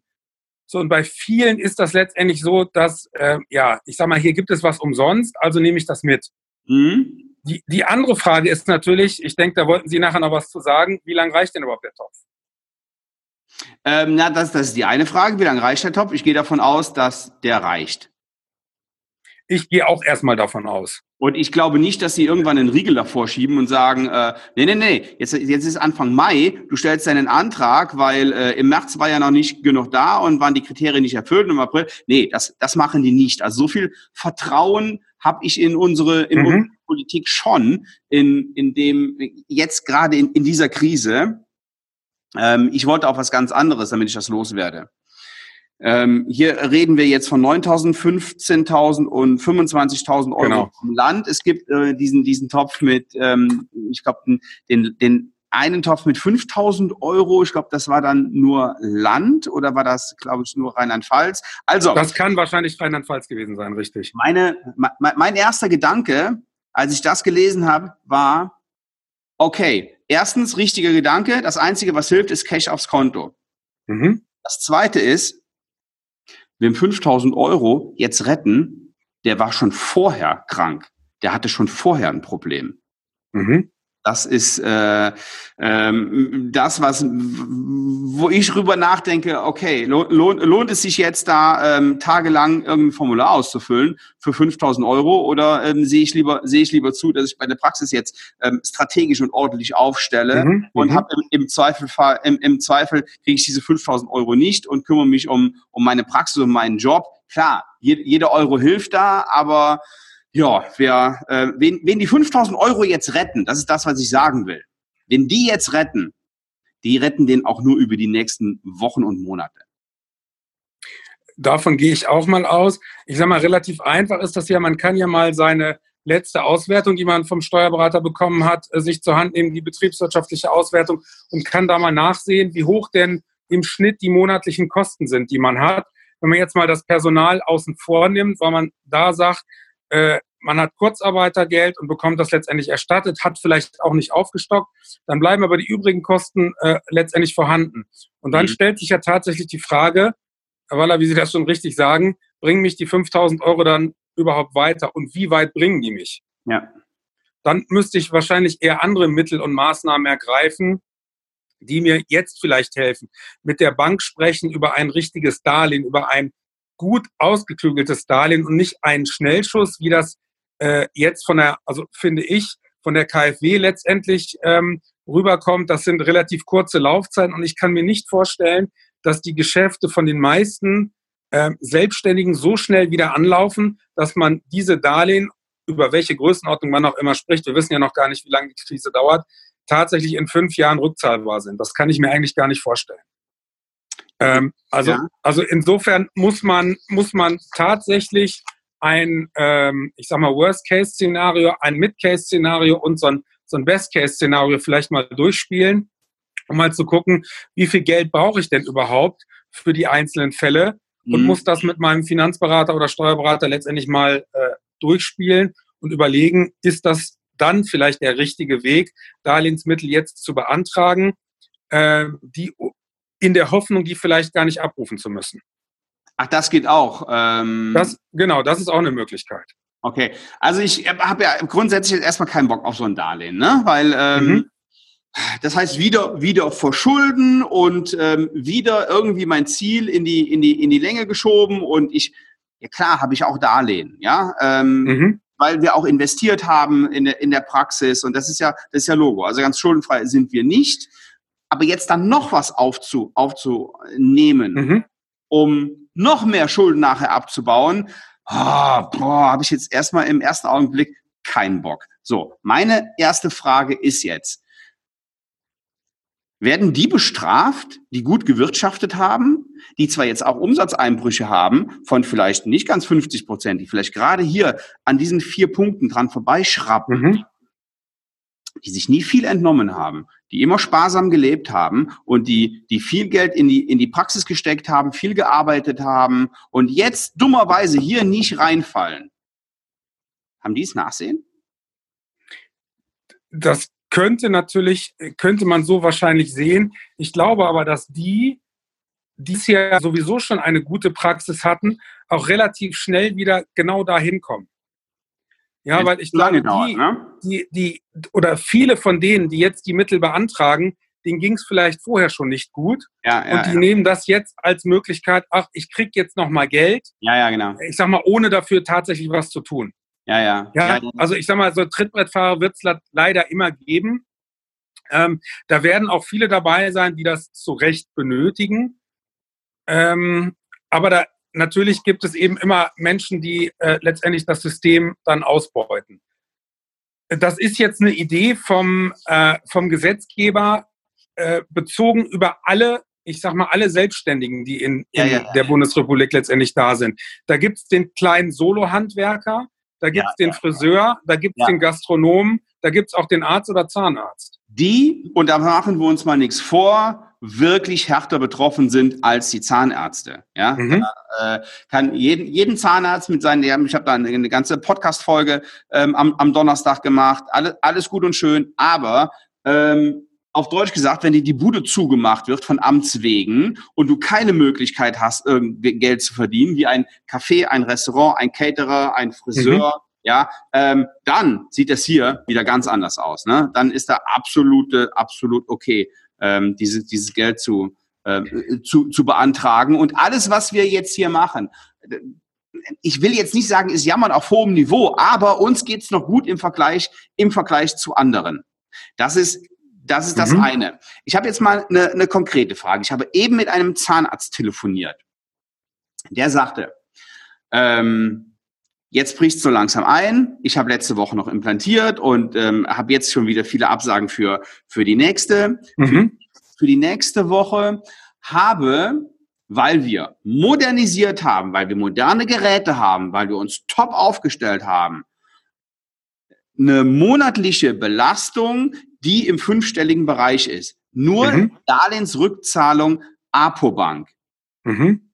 [SPEAKER 2] So, und bei vielen ist das letztendlich so, dass, äh, ja, ich sag mal, hier gibt es was umsonst, also nehme ich das mit. Mhm. Die, die andere Frage ist natürlich, ich denke, da wollten Sie nachher noch was zu sagen, wie lange reicht denn überhaupt der Topf?
[SPEAKER 1] Ähm, na, das, das ist die eine Frage, wie lange reicht der Topf? Ich gehe davon aus, dass der reicht.
[SPEAKER 2] Ich gehe auch erstmal davon aus.
[SPEAKER 1] Und ich glaube nicht, dass sie irgendwann einen Riegel davor schieben und sagen, äh, nee, nee, nee, jetzt, jetzt ist Anfang Mai, du stellst deinen Antrag, weil äh, im März war ja noch nicht genug da und waren die Kriterien nicht erfüllt im April. Nee, das, das machen die nicht. Also so viel Vertrauen habe ich in unsere, in mhm. Politik schon, in, in dem, jetzt gerade in, in dieser Krise. Ähm, ich wollte auch was ganz anderes, damit ich das loswerde. Ähm, hier reden wir jetzt von 9.000, 15.000 und 25.000 Euro genau. vom Land. Es gibt äh, diesen, diesen Topf mit, ähm, ich glaube, den, den einen Topf mit 5.000 Euro. Ich glaube, das war dann nur Land oder war das, glaube ich, nur Rheinland-Pfalz?
[SPEAKER 2] Also. Das kann wahrscheinlich Rheinland-Pfalz gewesen sein, richtig.
[SPEAKER 1] Meine, mein, mein erster Gedanke, als ich das gelesen habe, war, okay, erstens, richtiger Gedanke. Das Einzige, was hilft, ist Cash aufs Konto. Mhm. Das Zweite ist, wem 5000 Euro jetzt retten, der war schon vorher krank. Der hatte schon vorher ein Problem. Mhm. Das ist äh, ähm, das, was, wo ich drüber nachdenke, okay, lohnt, lohnt es sich jetzt da ähm, tagelang irgendein Formular auszufüllen für 5000 Euro oder ähm, sehe ich lieber sehe ich lieber zu, dass ich bei der Praxis jetzt ähm, strategisch und ordentlich aufstelle mhm, und mhm. habe im, im Zweifelfall im, im Zweifel kriege ich diese 5000 Euro nicht und kümmere mich um um meine Praxis und meinen Job. Klar, jeder Euro hilft da, aber ja, wer, äh, wen, wen die 5000 Euro jetzt retten, das ist das, was ich sagen will. Wenn die jetzt retten, die retten den auch nur über die nächsten Wochen und Monate.
[SPEAKER 2] Davon gehe ich auch mal aus. Ich sage mal, relativ einfach ist das ja, man kann ja mal seine letzte Auswertung, die man vom Steuerberater bekommen hat, äh, sich zur Hand nehmen, die betriebswirtschaftliche Auswertung und kann da mal nachsehen, wie hoch denn im Schnitt die monatlichen Kosten sind, die man hat. Wenn man jetzt mal das Personal außen vor nimmt, weil man da sagt, äh, man hat Kurzarbeitergeld und bekommt das letztendlich erstattet, hat vielleicht auch nicht aufgestockt, dann bleiben aber die übrigen Kosten äh, letztendlich vorhanden. Und dann mhm. stellt sich ja tatsächlich die Frage, Herr Waller, wie Sie das schon richtig sagen, bringen mich die 5000 Euro dann überhaupt weiter und wie weit bringen die mich?
[SPEAKER 1] Ja.
[SPEAKER 2] Dann müsste ich wahrscheinlich eher andere Mittel und Maßnahmen ergreifen, die mir jetzt vielleicht helfen. Mit der Bank sprechen über ein richtiges Darlehen, über ein gut ausgeklügeltes Darlehen und nicht einen Schnellschuss, wie das äh, jetzt von der, also finde ich, von der KfW letztendlich ähm, rüberkommt. Das sind relativ kurze Laufzeiten und ich kann mir nicht vorstellen, dass die Geschäfte von den meisten äh, Selbstständigen so schnell wieder anlaufen, dass man diese Darlehen, über welche Größenordnung man auch immer spricht, wir wissen ja noch gar nicht, wie lange die Krise dauert, tatsächlich in fünf Jahren rückzahlbar sind. Das kann ich mir eigentlich gar nicht vorstellen. Ähm, also, ja. also insofern muss man, muss man tatsächlich ein, ähm, ich sag mal, Worst-Case-Szenario, ein Mid-Case-Szenario und so ein, so ein Best-Case-Szenario vielleicht mal durchspielen, um mal zu gucken, wie viel Geld brauche ich denn überhaupt für die einzelnen Fälle und mhm. muss das mit meinem Finanzberater oder Steuerberater letztendlich mal äh, durchspielen und überlegen, ist das dann vielleicht der richtige Weg, Darlehensmittel jetzt zu beantragen, äh, die in der Hoffnung, die vielleicht gar nicht abrufen zu müssen.
[SPEAKER 1] Ach, das geht auch. Ähm
[SPEAKER 2] das, genau, das ist auch eine Möglichkeit.
[SPEAKER 1] Okay, also ich habe ja grundsätzlich erstmal keinen Bock auf so ein Darlehen, ne? Weil ähm, mhm. das heißt wieder wieder verschulden und ähm, wieder irgendwie mein Ziel in die in die in die Länge geschoben und ich ja klar habe ich auch Darlehen, ja, ähm, mhm. weil wir auch investiert haben in der in der Praxis und das ist ja das ist ja Logo. Also ganz schuldenfrei sind wir nicht, aber jetzt dann noch was aufzu aufzunehmen, mhm. um noch mehr Schulden nachher abzubauen, oh, boah, habe ich jetzt erstmal im ersten Augenblick keinen Bock. So, meine erste Frage ist jetzt, werden die bestraft, die gut gewirtschaftet haben, die zwar jetzt auch Umsatzeinbrüche haben von vielleicht nicht ganz 50 Prozent, die vielleicht gerade hier an diesen vier Punkten dran vorbeischrappen, mhm die sich nie viel entnommen haben, die immer sparsam gelebt haben und die, die viel Geld in die, in die Praxis gesteckt haben, viel gearbeitet haben und jetzt dummerweise hier nicht reinfallen. Haben die es nachsehen?
[SPEAKER 2] Das könnte natürlich, könnte man so wahrscheinlich sehen. Ich glaube aber, dass die, die es ja sowieso schon eine gute Praxis hatten, auch relativ schnell wieder genau dahin kommen. Ja, weil ich glaube, die, ne? die, die, oder viele von denen, die jetzt die Mittel beantragen, denen ging es vielleicht vorher schon nicht gut. Ja, ja, und die ja. nehmen das jetzt als Möglichkeit, ach, ich krieg jetzt noch mal Geld.
[SPEAKER 1] Ja, ja, genau.
[SPEAKER 2] Ich sag mal, ohne dafür tatsächlich was zu tun.
[SPEAKER 1] Ja, ja.
[SPEAKER 2] ja, also ich sag mal, so Trittbrettfahrer wird es leider immer geben. Ähm, da werden auch viele dabei sein, die das zu Recht benötigen. Ähm, aber da natürlich gibt es eben immer Menschen, die äh, letztendlich das System dann ausbeuten. Das ist jetzt eine Idee vom, äh, vom Gesetzgeber äh, bezogen über alle, ich sag mal, alle Selbstständigen, die in, in ja, ja, der Bundesrepublik letztendlich da sind. Da gibt es den kleinen Solo-Handwerker, da gibt es den Friseur, da gibt es den Gastronomen, da gibt es auch den Arzt oder Zahnarzt.
[SPEAKER 1] Die, und da machen wir uns mal nichts vor, wirklich härter betroffen sind als die Zahnärzte. Ja, mhm. äh, kann jeden, jeden Zahnarzt mit seinen, ich habe da eine, eine ganze Podcast-Folge ähm, am, am Donnerstag gemacht, alles, alles gut und schön, aber ähm, auf Deutsch gesagt, wenn dir die Bude zugemacht wird von Amts wegen und du keine Möglichkeit hast, Geld zu verdienen, wie ein Café, ein Restaurant, ein Caterer, ein Friseur, ja, ähm, dann sieht es hier wieder ganz anders aus. Ne? Dann ist da absolute, absolut okay, ähm, dieses, dieses Geld zu, äh, zu, zu beantragen. Und alles, was wir jetzt hier machen, ich will jetzt nicht sagen, ist Jammern auf hohem Niveau, aber uns geht's noch gut im Vergleich, im Vergleich zu anderen. Das ist das ist das mhm. eine. Ich habe jetzt mal eine, eine konkrete Frage. Ich habe eben mit einem Zahnarzt telefoniert. Der sagte, ähm, jetzt bricht so langsam ein. Ich habe letzte Woche noch implantiert und ähm, habe jetzt schon wieder viele Absagen für, für die nächste. Mhm. Für, für die nächste Woche habe weil wir modernisiert haben, weil wir moderne Geräte haben, weil wir uns top aufgestellt haben, eine monatliche Belastung, die im fünfstelligen Bereich ist. Nur mhm. Darlehensrückzahlung Apobank. Mhm.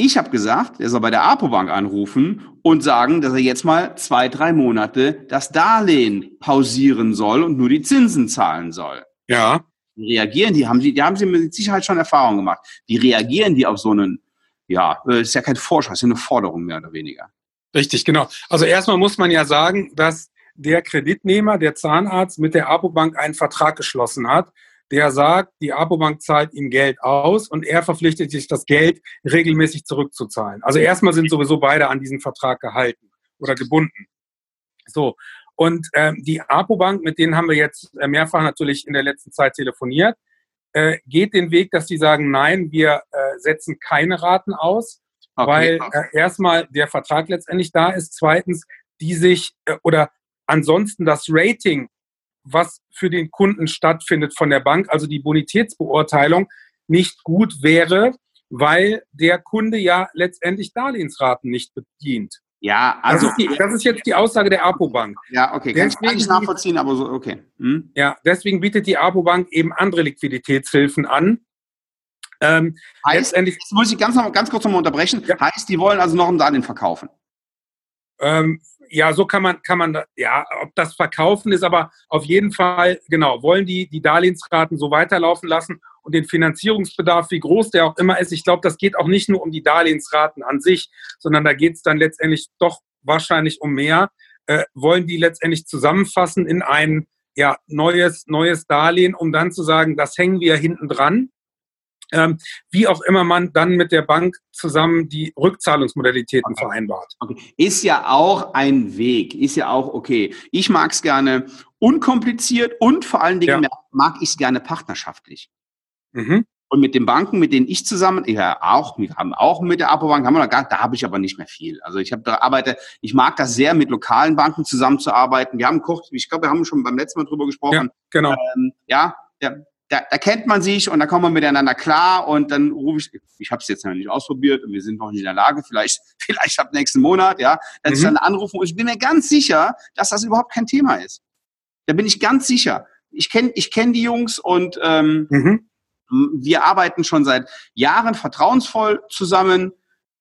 [SPEAKER 1] Ich habe gesagt, er soll bei der Apobank anrufen und sagen, dass er jetzt mal zwei, drei Monate das Darlehen pausieren soll und nur die Zinsen zahlen soll.
[SPEAKER 2] Ja.
[SPEAKER 1] Wie reagieren die? Haben sie, die haben sie mit Sicherheit schon Erfahrung gemacht. Wie reagieren die auf so einen, ja, das ist ja kein Vorschlag, ist eine Forderung mehr oder weniger.
[SPEAKER 2] Richtig, genau. Also erstmal muss man ja sagen, dass der Kreditnehmer, der Zahnarzt mit der Apobank einen Vertrag geschlossen hat, der sagt, die Apobank zahlt ihm Geld aus und er verpflichtet sich, das Geld regelmäßig zurückzuzahlen. Also erstmal sind sowieso beide an diesen Vertrag gehalten oder gebunden. So. Und ähm, die Apobank, mit denen haben wir jetzt äh, mehrfach natürlich in der letzten Zeit telefoniert, äh, geht den Weg, dass die sagen, nein, wir äh, setzen keine Raten aus, okay. weil äh, erstmal der Vertrag letztendlich da ist. Zweitens, die sich äh, oder ansonsten das Rating, was für den Kunden stattfindet von der Bank, also die Bonitätsbeurteilung, nicht gut wäre, weil der Kunde ja letztendlich Darlehensraten nicht bedient.
[SPEAKER 1] Ja, also.
[SPEAKER 2] Das ist, die, das ist, jetzt die Aussage der APO-Bank.
[SPEAKER 1] Ja, okay, kann deswegen, ich nachvollziehen, aber so, okay.
[SPEAKER 2] Hm? Ja, deswegen bietet die APO-Bank eben andere Liquiditätshilfen an.
[SPEAKER 1] Ähm, heißt, jetzt muss ich ganz, ganz kurz nochmal unterbrechen. Ja. Heißt, die wollen also noch ein Darlehen verkaufen?
[SPEAKER 2] Ähm, ja, so kann man, kann man, ja, ob das Verkaufen ist, aber auf jeden Fall, genau, wollen die die Darlehensraten so weiterlaufen lassen und den Finanzierungsbedarf, wie groß der auch immer ist. Ich glaube, das geht auch nicht nur um die Darlehensraten an sich, sondern da geht es dann letztendlich doch wahrscheinlich um mehr. Äh, wollen die letztendlich zusammenfassen in ein ja, neues, neues Darlehen, um dann zu sagen, das hängen wir hinten dran ähm, wie auch immer man dann mit der Bank zusammen die Rückzahlungsmodalitäten okay. vereinbart.
[SPEAKER 1] Okay. Ist ja auch ein Weg, ist ja auch okay. Ich mag es gerne unkompliziert und vor allen Dingen ja. mag ich es gerne partnerschaftlich. Mhm. Und mit den Banken, mit denen ich zusammen, ja auch, wir haben auch mit der Apobank, haben wir noch gar, da habe ich aber nicht mehr viel. Also ich habe da arbeite, ich mag das sehr, mit lokalen Banken zusammenzuarbeiten. Wir haben kurz, ich glaube, wir haben schon beim letzten Mal drüber gesprochen. Ja,
[SPEAKER 2] genau.
[SPEAKER 1] Ähm, ja, ja, da, da kennt man sich und da kommt man miteinander klar und dann rufe ich, ich habe es jetzt noch nicht ausprobiert und wir sind noch nicht in der Lage, vielleicht, vielleicht ab nächsten Monat, ja, dass mhm. ich dann anrufe und ich bin mir ganz sicher, dass das überhaupt kein Thema ist. Da bin ich ganz sicher. Ich kenne ich kenn die Jungs und ähm, mhm. wir arbeiten schon seit Jahren vertrauensvoll zusammen.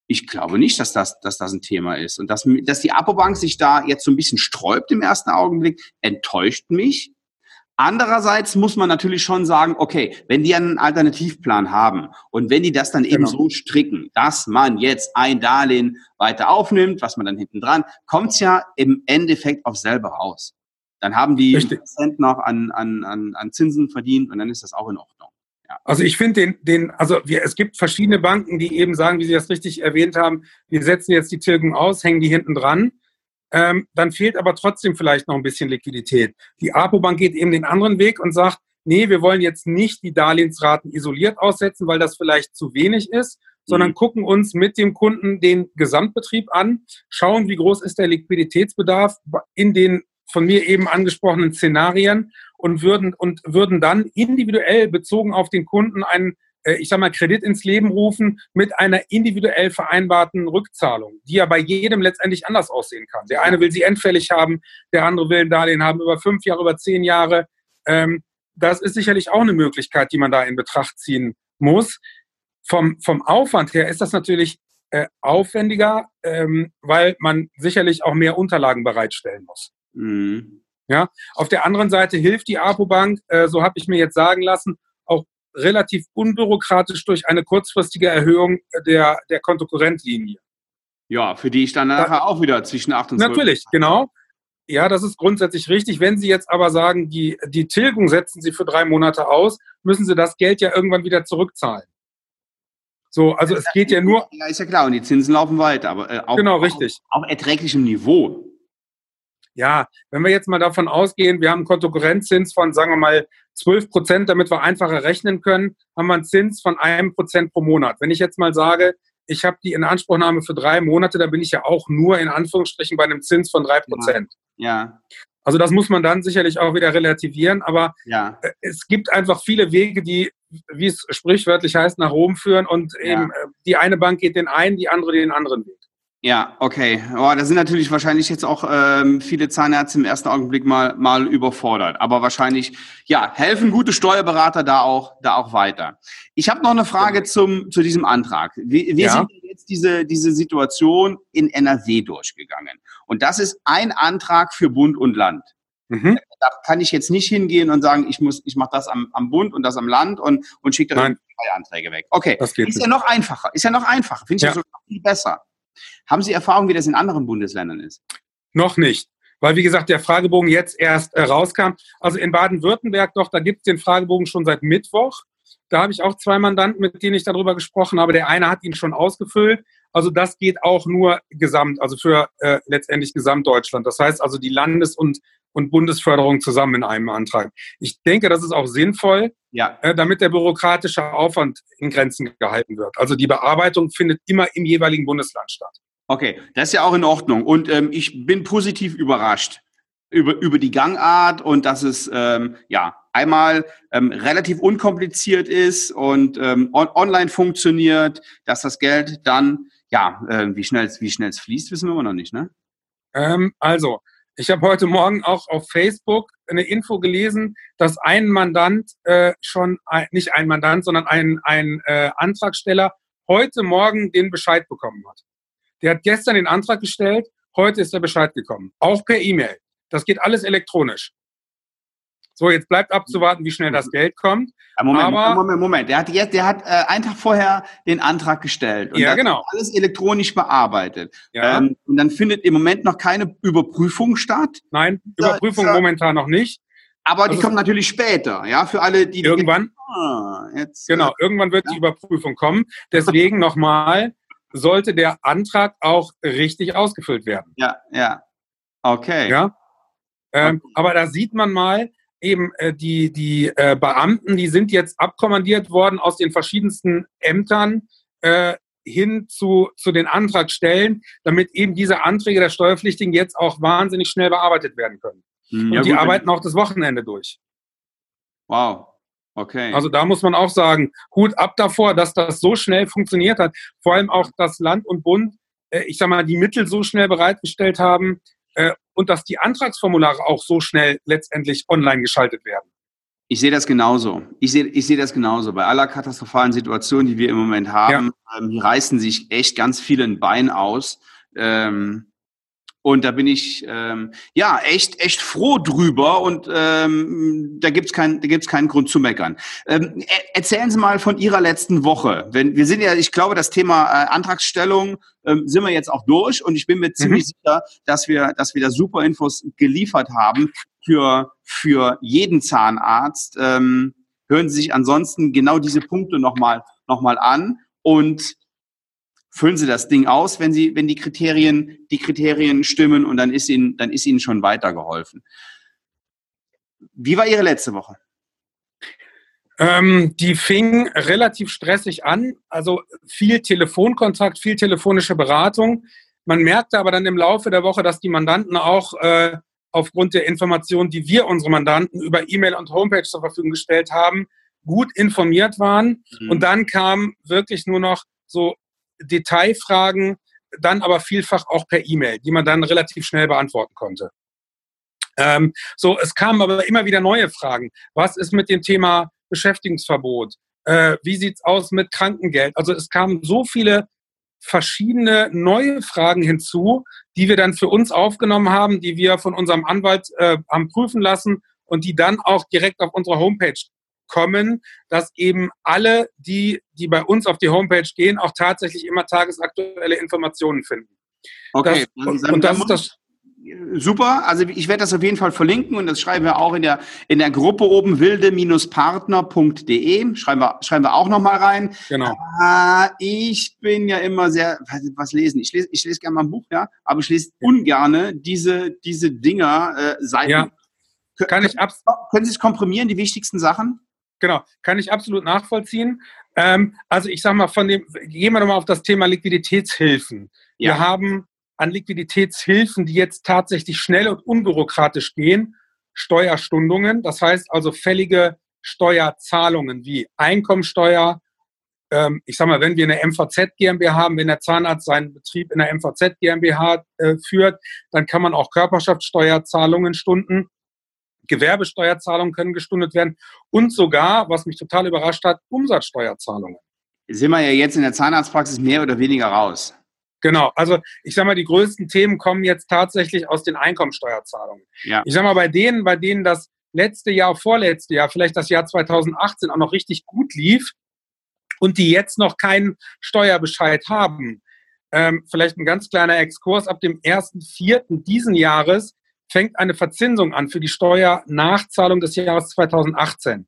[SPEAKER 1] Ich glaube nicht, dass das, dass das ein Thema ist. Und dass, dass die Apobank sich da jetzt so ein bisschen sträubt im ersten Augenblick, enttäuscht mich. Andererseits muss man natürlich schon sagen, okay, wenn die einen Alternativplan haben und wenn die das dann eben genau. so stricken, dass man jetzt ein Darlehen weiter aufnimmt, was man dann hinten dran, kommt's ja im Endeffekt auf selber raus. Dann haben die Prozent noch an, an, an, an Zinsen verdient und dann ist das auch in Ordnung.
[SPEAKER 2] Ja. Also ich finde den, den, also wir, es gibt verschiedene Banken, die eben sagen, wie Sie das richtig erwähnt haben, wir setzen jetzt die Tilgung aus, hängen die hinten dran. Ähm, dann fehlt aber trotzdem vielleicht noch ein bisschen Liquidität. Die APO-Bank geht eben den anderen Weg und sagt, nee, wir wollen jetzt nicht die Darlehensraten isoliert aussetzen, weil das vielleicht zu wenig ist, sondern mhm. gucken uns mit dem Kunden den Gesamtbetrieb an, schauen, wie groß ist der Liquiditätsbedarf in den von mir eben angesprochenen Szenarien und würden, und würden dann individuell bezogen auf den Kunden einen ich sag mal, Kredit ins Leben rufen mit einer individuell vereinbarten Rückzahlung, die ja bei jedem letztendlich anders aussehen kann. Der eine will sie endfällig haben, der andere will ein Darlehen haben über fünf Jahre, über zehn Jahre. Ähm, das ist sicherlich auch eine Möglichkeit, die man da in Betracht ziehen muss. Vom, vom Aufwand her ist das natürlich äh, aufwendiger, ähm, weil man sicherlich auch mehr Unterlagen bereitstellen muss. Mhm. Ja, auf der anderen Seite hilft die APO-Bank, äh, so habe ich mir jetzt sagen lassen, relativ unbürokratisch durch eine kurzfristige Erhöhung der, der Kontokorrentlinie.
[SPEAKER 1] Ja, für die ich dann nachher auch wieder zwischen 8 und
[SPEAKER 2] 12. Natürlich, genau. Ja, das ist grundsätzlich richtig. Wenn Sie jetzt aber sagen, die, die Tilgung setzen Sie für drei Monate aus, müssen Sie das Geld ja irgendwann wieder zurückzahlen. So, also es geht ja nur.
[SPEAKER 1] Ja, ist ja klar, und die Zinsen laufen weiter, aber
[SPEAKER 2] äh, auch, genau, richtig.
[SPEAKER 1] Auf, auf erträglichem Niveau.
[SPEAKER 2] Ja, wenn wir jetzt mal davon ausgehen, wir haben einen Kontokorrentzins von, sagen wir mal, 12 Prozent, damit wir einfacher rechnen können, haben wir einen Zins von einem Prozent pro Monat. Wenn ich jetzt mal sage, ich habe die Inanspruchnahme für drei Monate, da bin ich ja auch nur in Anführungsstrichen bei einem Zins von drei Prozent.
[SPEAKER 1] Ja.
[SPEAKER 2] Also das muss man dann sicherlich auch wieder relativieren, aber
[SPEAKER 1] ja.
[SPEAKER 2] Äh, es gibt einfach viele Wege, die, wie es sprichwörtlich heißt, nach Rom führen und eben ja. Äh, die eine Bank geht den einen, die andere den anderen Weg.
[SPEAKER 1] Ja, okay. Oh, da sind natürlich wahrscheinlich jetzt auch ähm, viele Zahnärzte im ersten Augenblick mal, mal überfordert. Aber wahrscheinlich, ja, helfen gute Steuerberater da auch, da auch weiter. Ich habe noch eine Frage zum, zu diesem Antrag. Wir, wir ja. sind jetzt diese, diese Situation in NRW durchgegangen. Und das ist ein Antrag für Bund und Land. Mhm. Da kann ich jetzt nicht hingehen und sagen, ich muss, ich mache das am, am Bund und das am Land und, und schicke dann zwei Anträge weg. Okay, ist nicht. ja noch einfacher. Ist ja noch einfacher. Finde ich ja sogar viel besser. Haben Sie Erfahrung, wie das in anderen Bundesländern ist?
[SPEAKER 2] Noch nicht. Weil, wie gesagt, der Fragebogen jetzt erst äh, rauskam. Also in Baden-Württemberg doch, da gibt es den Fragebogen schon seit Mittwoch. Da habe ich auch zwei Mandanten, mit denen ich darüber gesprochen habe. Der eine hat ihn schon ausgefüllt. Also das geht auch nur gesamt, also für äh, letztendlich Gesamtdeutschland. Das heißt also die Landes- und, und Bundesförderung zusammen in einem Antrag. Ich denke, das ist auch sinnvoll,
[SPEAKER 1] ja.
[SPEAKER 2] äh, damit der bürokratische Aufwand in Grenzen gehalten wird. Also die Bearbeitung findet immer im jeweiligen Bundesland statt.
[SPEAKER 1] Okay, das ist ja auch in Ordnung. Und ähm, ich bin positiv überrascht über, über die Gangart und dass es ähm, ja einmal ähm, relativ unkompliziert ist und ähm, on online funktioniert, dass das Geld dann, ja, äh, wie schnell wie es fließt, wissen wir immer noch nicht, ne?
[SPEAKER 2] Ähm, also, ich habe heute Morgen auch auf Facebook eine Info gelesen, dass ein Mandant äh, schon, ein, nicht ein Mandant, sondern ein, ein äh, Antragsteller heute Morgen den Bescheid bekommen hat. Der hat gestern den Antrag gestellt, heute ist der Bescheid gekommen. Auch per E-Mail. Das geht alles elektronisch. So, jetzt bleibt abzuwarten, wie schnell das Geld kommt.
[SPEAKER 1] Moment, Aber, Moment, Moment. Der hat, jetzt, der hat äh, einen Tag vorher den Antrag gestellt.
[SPEAKER 2] Und ja, genau.
[SPEAKER 1] Alles elektronisch bearbeitet.
[SPEAKER 2] Ja. Ähm,
[SPEAKER 1] und dann findet im Moment noch keine Überprüfung statt.
[SPEAKER 2] Nein, Überprüfung ja, momentan noch nicht.
[SPEAKER 1] Aber also, die kommt natürlich später, ja, für alle, die.
[SPEAKER 2] Irgendwann. Die, ah, jetzt, genau, äh, irgendwann wird ja. die Überprüfung kommen. Deswegen nochmal, sollte der Antrag auch richtig ausgefüllt werden.
[SPEAKER 1] Ja, ja. Okay.
[SPEAKER 2] Ja. Ähm, okay. Aber da sieht man mal, eben äh, die, die äh, Beamten, die sind jetzt abkommandiert worden aus den verschiedensten Ämtern äh, hin zu, zu den Antragstellen, damit eben diese Anträge der Steuerpflichtigen jetzt auch wahnsinnig schnell bearbeitet werden können. Hm, ja, Und die gut, arbeiten auch das Wochenende durch.
[SPEAKER 1] Wow. Okay.
[SPEAKER 2] Also da muss man auch sagen, Hut ab davor, dass das so schnell funktioniert hat. Vor allem auch das Land und Bund, äh, ich sag mal, die Mittel so schnell bereitgestellt haben äh, und dass die Antragsformulare auch so schnell letztendlich online geschaltet werden.
[SPEAKER 1] Ich sehe das genauso. Ich sehe, ich sehe das genauso. Bei aller katastrophalen Situation, die wir im Moment haben, ja. ähm, reißen sich echt ganz viele ein Bein aus. Ähm, und da bin ich ähm, ja echt echt froh drüber und ähm, da gibt's kein, da gibt's keinen Grund zu meckern. Ähm, erzählen Sie mal von Ihrer letzten Woche. Wenn wir sind ja, ich glaube, das Thema äh, Antragsstellung ähm, sind wir jetzt auch durch und ich bin mir mhm. ziemlich sicher, dass wir dass wir da super Infos geliefert haben für für jeden Zahnarzt. Ähm, hören Sie sich ansonsten genau diese Punkte nochmal noch mal an und füllen Sie das Ding aus, wenn Sie, wenn die Kriterien, die Kriterien stimmen und dann ist Ihnen, dann ist Ihnen schon weitergeholfen. Wie war Ihre letzte Woche?
[SPEAKER 2] Ähm, die fing relativ stressig an, also viel Telefonkontakt, viel telefonische Beratung. Man merkte aber dann im Laufe der Woche, dass die Mandanten auch äh, aufgrund der Informationen, die wir unsere Mandanten über E-Mail und Homepage zur Verfügung gestellt haben, gut informiert waren. Mhm. Und dann kam wirklich nur noch so Detailfragen, dann aber vielfach auch per E-Mail, die man dann relativ schnell beantworten konnte. Ähm, so, es kamen aber immer wieder neue Fragen. Was ist mit dem Thema Beschäftigungsverbot? Äh, wie sieht's aus mit Krankengeld? Also es kamen so viele verschiedene neue Fragen hinzu, die wir dann für uns aufgenommen haben, die wir von unserem Anwalt äh, haben prüfen lassen und die dann auch direkt auf unserer Homepage kommen, dass eben alle, die, die bei uns auf die Homepage gehen, auch tatsächlich immer tagesaktuelle Informationen finden.
[SPEAKER 1] Okay,
[SPEAKER 2] das, und, und das ist das
[SPEAKER 1] super. Also ich werde das auf jeden Fall verlinken und das schreiben wir auch in der, in der Gruppe oben wilde-partner.de. Schreiben wir, schreiben wir auch nochmal rein.
[SPEAKER 2] Genau.
[SPEAKER 1] Äh, ich bin ja immer sehr, was, was lesen? Ich lese, ich lese gerne mal ein Buch, ja, aber ich lese ungerne diese, diese Dinger, äh, Seiten. Ja.
[SPEAKER 2] Kann ich ab
[SPEAKER 1] Können Sie es komprimieren, die wichtigsten Sachen?
[SPEAKER 2] Genau, kann ich absolut nachvollziehen. Ähm, also ich sage mal, von dem, gehen wir nochmal auf das Thema Liquiditätshilfen. Ja. Wir haben an Liquiditätshilfen, die jetzt tatsächlich schnell und unbürokratisch gehen, Steuerstundungen, das heißt also fällige Steuerzahlungen wie Einkommensteuer. Ähm, ich sage mal, wenn wir eine MVZ GmbH haben, wenn der Zahnarzt seinen Betrieb in der MVZ GmbH äh, führt, dann kann man auch Körperschaftssteuerzahlungen stunden. Gewerbesteuerzahlungen können gestundet werden und sogar, was mich total überrascht hat, Umsatzsteuerzahlungen.
[SPEAKER 1] Sind wir ja jetzt in der Zahnarztpraxis mehr oder weniger raus.
[SPEAKER 2] Genau, also ich sage mal, die größten Themen kommen jetzt tatsächlich aus den Einkommensteuerzahlungen. Ja. Ich sage mal, bei denen, bei denen das letzte Jahr, vorletzte Jahr, vielleicht das Jahr 2018 auch noch richtig gut lief und die jetzt noch keinen Steuerbescheid haben, ähm, vielleicht ein ganz kleiner Exkurs, ab dem 1.4. diesen Jahres fängt eine Verzinsung an für die Steuernachzahlung des Jahres 2018.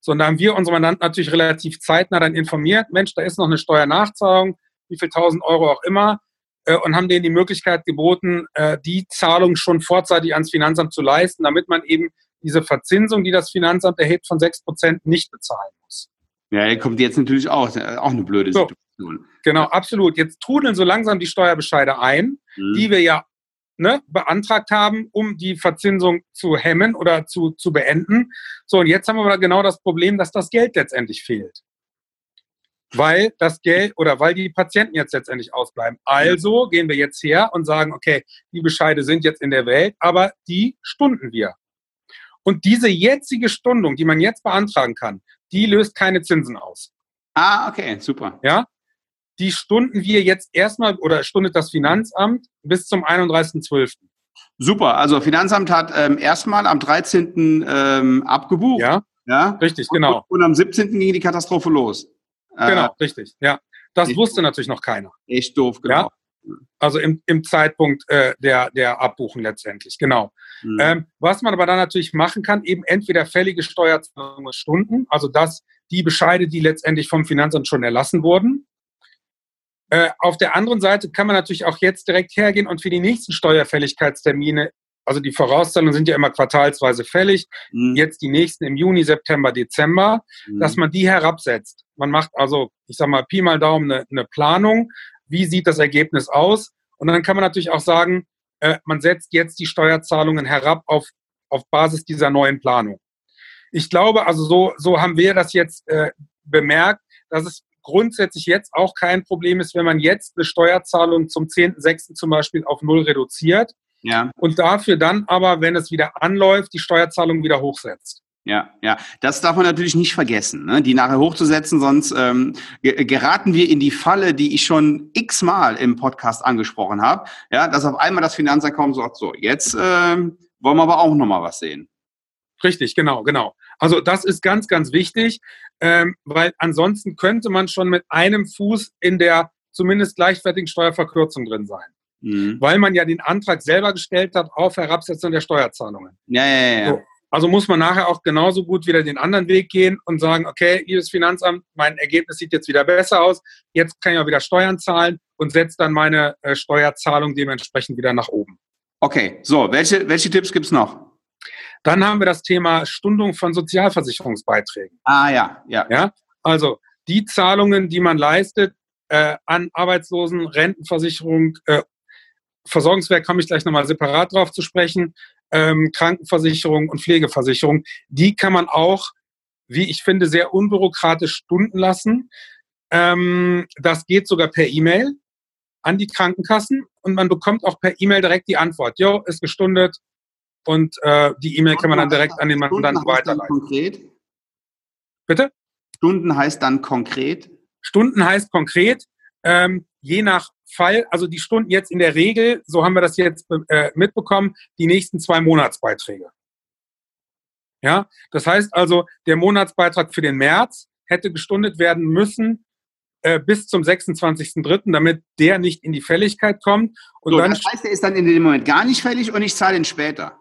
[SPEAKER 2] So, und da haben wir unsere Mandanten natürlich relativ zeitnah dann informiert, Mensch, da ist noch eine Steuernachzahlung, wie viel tausend Euro auch immer, äh, und haben denen die Möglichkeit geboten, äh, die Zahlung schon vorzeitig ans Finanzamt zu leisten, damit man eben diese Verzinsung, die das Finanzamt erhebt, von sechs Prozent nicht bezahlen muss.
[SPEAKER 1] Ja, kommt jetzt natürlich auch, auch eine blöde so, Situation.
[SPEAKER 2] Genau, absolut. Jetzt trudeln so langsam die Steuerbescheide ein, mhm. die wir ja ne, beantragt haben, um die Verzinsung zu hemmen oder zu, zu beenden. So, und jetzt haben wir aber genau das Problem, dass das Geld letztendlich fehlt weil das Geld oder weil die Patienten jetzt letztendlich ausbleiben. Also gehen wir jetzt her und sagen, okay, die Bescheide sind jetzt in der Welt, aber die stunden wir. Und diese jetzige Stundung, die man jetzt beantragen kann, die löst keine Zinsen aus.
[SPEAKER 1] Ah, okay, super.
[SPEAKER 2] Ja, die stunden wir jetzt erstmal oder stundet das Finanzamt bis zum 31.12.
[SPEAKER 1] Super, also Finanzamt hat ähm, erstmal am 13. Ähm, abgebucht.
[SPEAKER 2] Ja, ja, richtig, genau.
[SPEAKER 1] Und, und am 17. ging die Katastrophe los.
[SPEAKER 2] Genau, äh, richtig. Ja, das wusste natürlich noch keiner.
[SPEAKER 1] Echt doof, genau.
[SPEAKER 2] Ja? Also im, im Zeitpunkt äh, der, der Abbuchen letztendlich, genau. Mhm. Ähm, was man aber dann natürlich machen kann, eben entweder fällige Steuerzahlungsstunden, also dass die Bescheide, die letztendlich vom Finanzamt schon erlassen wurden. Äh, auf der anderen Seite kann man natürlich auch jetzt direkt hergehen und für die nächsten Steuerfälligkeitstermine also die Vorauszahlungen sind ja immer quartalsweise fällig. Mhm. Jetzt die nächsten im Juni, September, Dezember, mhm. dass man die herabsetzt. Man macht also, ich sag mal, Pi mal Daumen eine, eine, Planung. Wie sieht das Ergebnis aus? Und dann kann man natürlich auch sagen, äh, man setzt jetzt die Steuerzahlungen herab auf, auf Basis dieser neuen Planung. Ich glaube, also so, so haben wir das jetzt äh, bemerkt, dass es grundsätzlich jetzt auch kein Problem ist, wenn man jetzt eine Steuerzahlung zum 10.06. zum Beispiel auf Null reduziert ja. Und dafür dann aber, wenn es wieder anläuft, die Steuerzahlung wieder hochsetzt.
[SPEAKER 1] Ja, ja, das darf man natürlich nicht vergessen, ne? die nachher hochzusetzen, sonst ähm, geraten wir in die Falle, die ich schon x-mal im Podcast angesprochen habe, ja, dass auf einmal das Finanzamt kommt und sagt, so, jetzt ähm, wollen wir aber auch nochmal was sehen.
[SPEAKER 2] Richtig, genau, genau. Also das ist ganz, ganz wichtig, ähm, weil ansonsten könnte man schon mit einem Fuß in der zumindest gleichwertigen Steuerverkürzung drin sein mhm. weil man ja den Antrag selber gestellt hat auf Herabsetzung der Steuerzahlungen.
[SPEAKER 1] Ja, ja, ja. So.
[SPEAKER 2] Also muss man nachher auch genauso gut wieder den anderen Weg gehen und sagen, okay, liebes Finanzamt, mein Ergebnis sieht jetzt wieder besser aus, jetzt kann ich auch wieder Steuern zahlen und setze dann meine äh, Steuerzahlung dementsprechend wieder nach oben.
[SPEAKER 1] Okay, so, welche, welche Tipps gibt es noch?
[SPEAKER 2] Dann haben wir das Thema Stundung von Sozialversicherungsbeiträgen.
[SPEAKER 1] Ah ja, ja.
[SPEAKER 2] ja? Also die Zahlungen, die man leistet äh, an Arbeitslosen, Rentenversicherung äh, Versorgungswerk komme ich gleich nochmal separat drauf zu sprechen. Ähm, Krankenversicherung und Pflegeversicherung, die kann man auch, wie ich finde, sehr unbürokratisch stunden lassen. Ähm, das geht sogar per E-Mail an die Krankenkassen und man bekommt auch per E-Mail direkt die Antwort. Jo, ist gestundet und äh, die E-Mail kann man dann direkt an den Mandanten weiterleiten. Konkret? Bitte?
[SPEAKER 1] Stunden heißt dann konkret?
[SPEAKER 2] Stunden heißt konkret, ähm, je nach Fall, also die Stunden jetzt in der Regel, so haben wir das jetzt äh, mitbekommen, die nächsten zwei Monatsbeiträge. Ja, das heißt also, der Monatsbeitrag für den März hätte gestundet werden müssen äh, bis zum 26.03., damit der nicht in die Fälligkeit kommt.
[SPEAKER 1] Und so, dann, das heißt, er ist dann in dem Moment gar nicht fällig und ich zahle ihn später.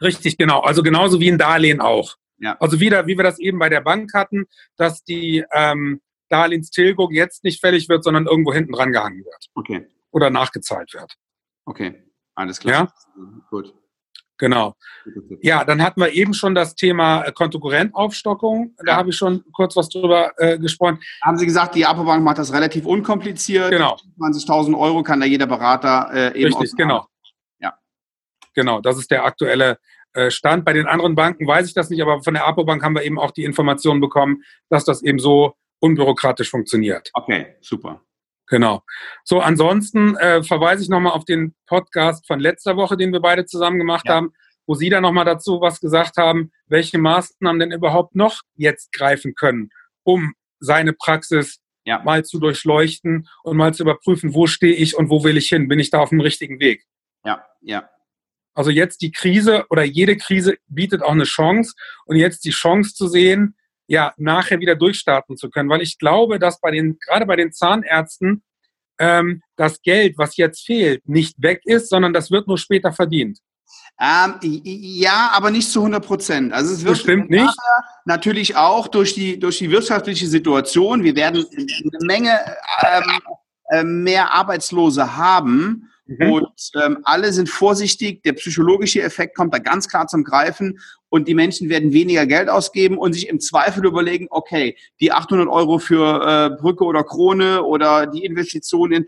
[SPEAKER 2] Richtig, genau. Also genauso wie ein Darlehen auch. Ja. Also wieder, wie wir das eben bei der Bank hatten, dass die ähm, Darlehenstilgung jetzt nicht fällig wird, sondern irgendwo hinten dran gehangen wird.
[SPEAKER 1] Okay.
[SPEAKER 2] Oder nachgezahlt wird.
[SPEAKER 1] Okay, alles klar.
[SPEAKER 2] Ja? Gut. Genau. Ja, dann hatten wir eben schon das Thema äh, Kontokorrentaufstockung. Da ja. habe ich schon kurz was drüber äh, gesprochen.
[SPEAKER 1] Haben Sie gesagt, die Apobank macht das relativ unkompliziert.
[SPEAKER 2] Genau.
[SPEAKER 1] 20.000 Euro kann da jeder Berater äh, eben
[SPEAKER 2] Richtig, genau. Genau, das ist der aktuelle äh, Stand. Bei den anderen Banken weiß ich das nicht, aber von der Apobank haben wir eben auch die Information bekommen, dass das eben so unbürokratisch funktioniert.
[SPEAKER 1] Okay, super.
[SPEAKER 2] Genau. So, ansonsten äh, verweise ich nochmal auf den Podcast von letzter Woche, den wir beide zusammen gemacht ja. haben, wo Sie dann nochmal dazu was gesagt haben, welche Maßnahmen denn überhaupt noch jetzt greifen können, um seine Praxis ja. mal zu durchleuchten und mal zu überprüfen, wo stehe ich und wo will ich hin? Bin ich da auf dem richtigen Weg?
[SPEAKER 1] Ja, ja.
[SPEAKER 2] Also jetzt die Krise oder jede Krise bietet auch eine Chance und jetzt die Chance zu sehen, ja nachher wieder durchstarten zu können. Weil ich glaube, dass bei den, gerade bei den Zahnärzten, ähm, das Geld, was jetzt fehlt, nicht weg ist, sondern das wird nur später verdient.
[SPEAKER 1] Ähm, ja, aber nicht zu 100 Prozent. Also es wird
[SPEAKER 2] das stimmt nicht.
[SPEAKER 1] natürlich auch durch die, durch die wirtschaftliche Situation. Wir werden eine Menge ähm, äh, mehr Arbeitslose haben. Mhm. Und ähm, alle sind vorsichtig. Der psychologische Effekt kommt da ganz klar zum Greifen. Und die Menschen werden weniger Geld ausgeben und sich im Zweifel überlegen, okay, die 800 Euro für äh, Brücke oder Krone oder die Investitionen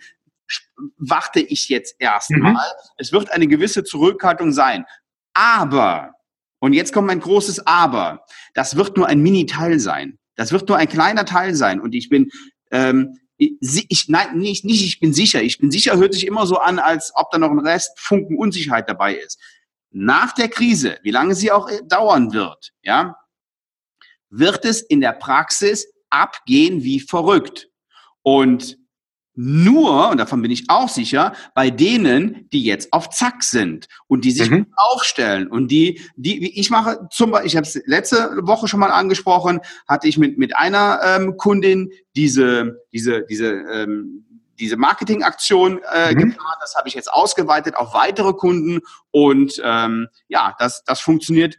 [SPEAKER 1] warte ich jetzt erstmal. Mhm. Es wird eine gewisse Zurückhaltung sein. Aber, und jetzt kommt mein großes Aber, das wird nur ein Mini-Teil sein. Das wird nur ein kleiner Teil sein. Und ich bin ähm, ich, nein, nicht, nicht, ich bin sicher. Ich bin sicher, hört sich immer so an, als ob da noch ein Rest Funken Unsicherheit dabei ist. Nach der Krise, wie lange sie auch äh, dauern wird, ja, wird es in der Praxis abgehen wie verrückt. Und nur, und davon bin ich auch sicher, bei denen, die jetzt auf Zack sind und die sich mhm. aufstellen und die, die, ich mache zum Beispiel, ich habe es letzte Woche schon mal angesprochen, hatte ich mit, mit einer ähm, Kundin diese, diese, diese, ähm, diese Marketingaktion äh, mhm. geplant. Das habe ich jetzt ausgeweitet auf weitere Kunden und ähm, ja, das, das funktioniert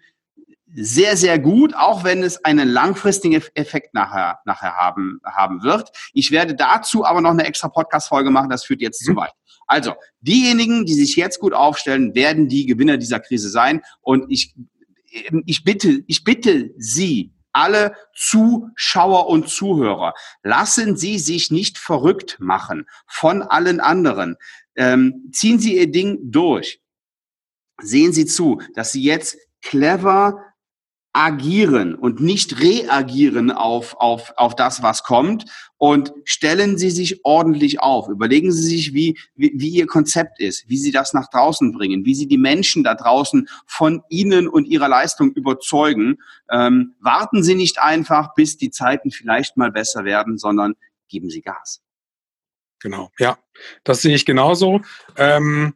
[SPEAKER 1] sehr, sehr gut, auch wenn es einen langfristigen Effekt nachher, nachher haben, haben wird. Ich werde dazu aber noch eine extra Podcast-Folge machen, das führt jetzt mhm. zu weit. Also, diejenigen, die sich jetzt gut aufstellen, werden die Gewinner dieser Krise sein. Und ich, ich bitte, ich bitte Sie, alle Zuschauer und Zuhörer, lassen Sie sich nicht verrückt machen von allen anderen. Ähm, ziehen Sie Ihr Ding durch. Sehen Sie zu, dass Sie jetzt clever agieren und nicht reagieren auf, auf, auf das, was kommt und stellen Sie sich ordentlich auf. Überlegen Sie sich, wie, wie, wie Ihr Konzept ist, wie Sie das nach draußen bringen, wie Sie die Menschen da draußen von Ihnen und Ihrer Leistung überzeugen. Ähm, warten Sie nicht einfach, bis die Zeiten vielleicht mal besser werden, sondern geben Sie Gas.
[SPEAKER 2] Genau, ja, das sehe ich genauso. Ähm,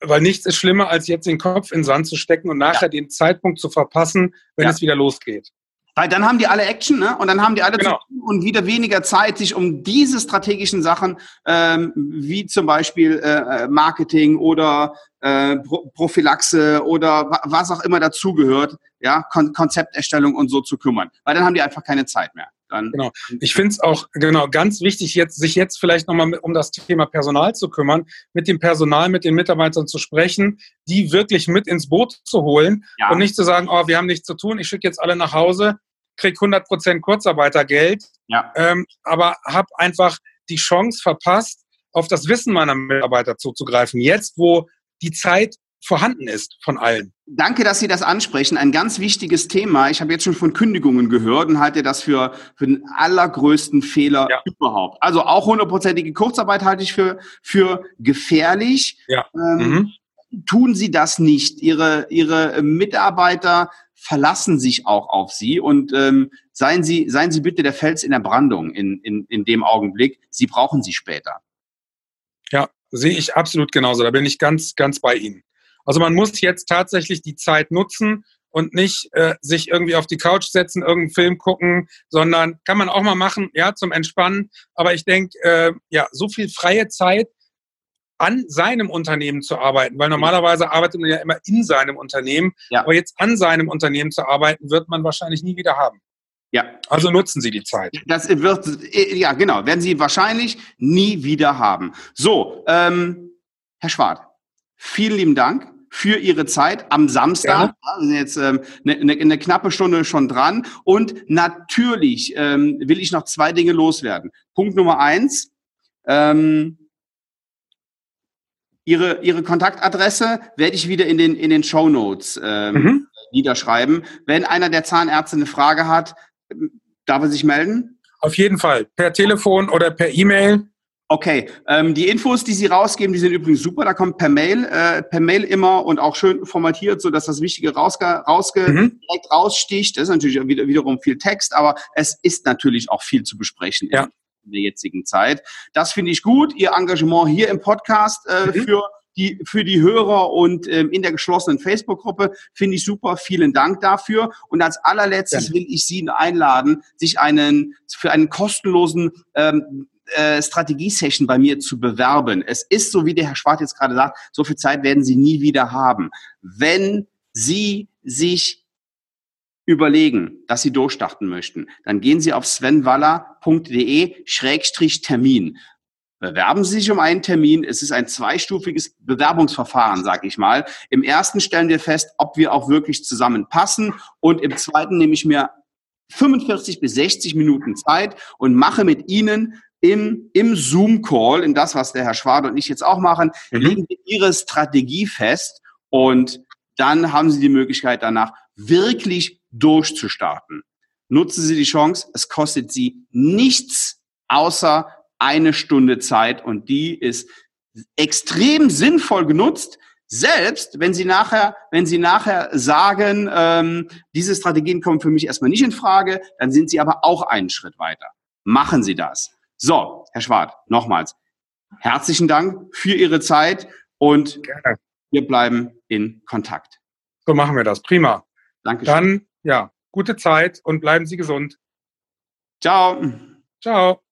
[SPEAKER 2] weil nichts ist schlimmer, als jetzt den Kopf in den Sand zu stecken und nachher ja. den Zeitpunkt zu verpassen, wenn ja. es wieder losgeht.
[SPEAKER 1] Weil dann haben die alle Action, ne? Und dann haben die alle genau. und wieder weniger Zeit, sich um diese strategischen Sachen, ähm, wie zum Beispiel äh, Marketing oder äh, Pro Prophylaxe oder was auch immer dazugehört, ja, Kon Konzepterstellung und so zu kümmern. Weil dann haben die einfach keine Zeit mehr. Dann
[SPEAKER 2] genau. Ich finde es auch genau ganz wichtig, jetzt, sich jetzt vielleicht nochmal um das Thema Personal zu kümmern, mit dem Personal, mit den Mitarbeitern zu sprechen, die wirklich mit ins Boot zu holen ja. und nicht zu sagen, oh, wir haben nichts zu tun, ich schicke jetzt alle nach Hause, krieg 100 Prozent Kurzarbeitergeld, ja. ähm, aber habe einfach die Chance verpasst, auf das Wissen meiner Mitarbeiter zuzugreifen. Jetzt, wo die Zeit vorhanden ist von allen.
[SPEAKER 1] Danke, dass Sie das ansprechen. Ein ganz wichtiges Thema. Ich habe jetzt schon von Kündigungen gehört und halte das für, für den allergrößten Fehler ja. überhaupt. Also auch hundertprozentige Kurzarbeit halte ich für, für gefährlich.
[SPEAKER 2] Ja.
[SPEAKER 1] Ähm, mhm. Tun Sie das nicht. Ihre, Ihre Mitarbeiter verlassen sich auch auf Sie und ähm, seien Sie, seien Sie bitte der Fels in der Brandung in, in, in dem Augenblick. Sie brauchen Sie später.
[SPEAKER 2] Ja, sehe ich absolut genauso. Da bin ich ganz, ganz bei Ihnen. Also man muss jetzt tatsächlich die Zeit nutzen und nicht äh, sich irgendwie auf die Couch setzen, irgendeinen Film gucken, sondern kann man auch mal machen, ja, zum Entspannen. Aber ich denke, äh, ja, so viel freie Zeit an seinem Unternehmen zu arbeiten, weil normalerweise arbeitet man ja immer in seinem Unternehmen, ja. aber jetzt an seinem Unternehmen zu arbeiten, wird man wahrscheinlich nie wieder haben. Ja. Also nutzen Sie die Zeit.
[SPEAKER 1] Das wird, ja, genau, werden Sie wahrscheinlich nie wieder haben. So, ähm, Herr Schwart, vielen lieben Dank für Ihre Zeit am Samstag. Ja. Wir sind jetzt ähm, eine, eine, eine knappe Stunde schon dran. Und natürlich ähm, will ich noch zwei Dinge loswerden. Punkt Nummer eins. Ähm, Ihre, Ihre Kontaktadresse werde ich wieder in den, in den Show Notes ähm, mhm. niederschreiben. Wenn einer der Zahnärzte eine Frage hat, darf er sich melden?
[SPEAKER 2] Auf jeden Fall. Per Telefon oder per E-Mail.
[SPEAKER 1] Okay, ähm, die Infos, die Sie rausgeben, die sind übrigens super. Da kommt per Mail, äh, per Mail immer und auch schön formatiert, so dass das Wichtige rausge rausge mhm. direkt raussticht. Das ist natürlich wieder, wiederum viel Text, aber es ist natürlich auch viel zu besprechen ja. in der jetzigen Zeit. Das finde ich gut. Ihr Engagement hier im Podcast äh, mhm. für die, für die Hörer und ähm, in der geschlossenen Facebook-Gruppe finde ich super. Vielen Dank dafür. Und als allerletztes ja. will ich Sie einladen, sich einen für einen kostenlosen ähm, äh, Strategie-Session bei mir zu bewerben. Es ist so, wie der Herr Schwarz jetzt gerade sagt, so viel Zeit werden Sie nie wieder haben. Wenn Sie sich überlegen, dass Sie durchstarten möchten, dann gehen Sie auf svenwaller.de-termin. Bewerben Sie sich um einen Termin. Es ist ein zweistufiges Bewerbungsverfahren, sage ich mal. Im ersten stellen wir fest, ob wir auch wirklich zusammenpassen. Und im zweiten nehme ich mir 45 bis 60 Minuten Zeit und mache mit Ihnen im, im Zoom-Call, in das, was der Herr Schwade und ich jetzt auch machen, mhm. legen wir Ihre Strategie fest und dann haben Sie die Möglichkeit danach wirklich durchzustarten. Nutzen Sie die Chance, es kostet Sie nichts außer eine Stunde Zeit und die ist extrem sinnvoll genutzt, selbst wenn Sie nachher, wenn Sie nachher sagen, ähm, diese Strategien kommen für mich erstmal nicht in Frage, dann sind Sie aber auch einen Schritt weiter. Machen Sie das. So, Herr Schwart, nochmals herzlichen Dank für Ihre Zeit und Gerne. wir bleiben in Kontakt.
[SPEAKER 2] So machen wir das. Prima. Danke. Dann, ja, gute Zeit und bleiben Sie gesund.
[SPEAKER 1] Ciao.
[SPEAKER 2] Ciao.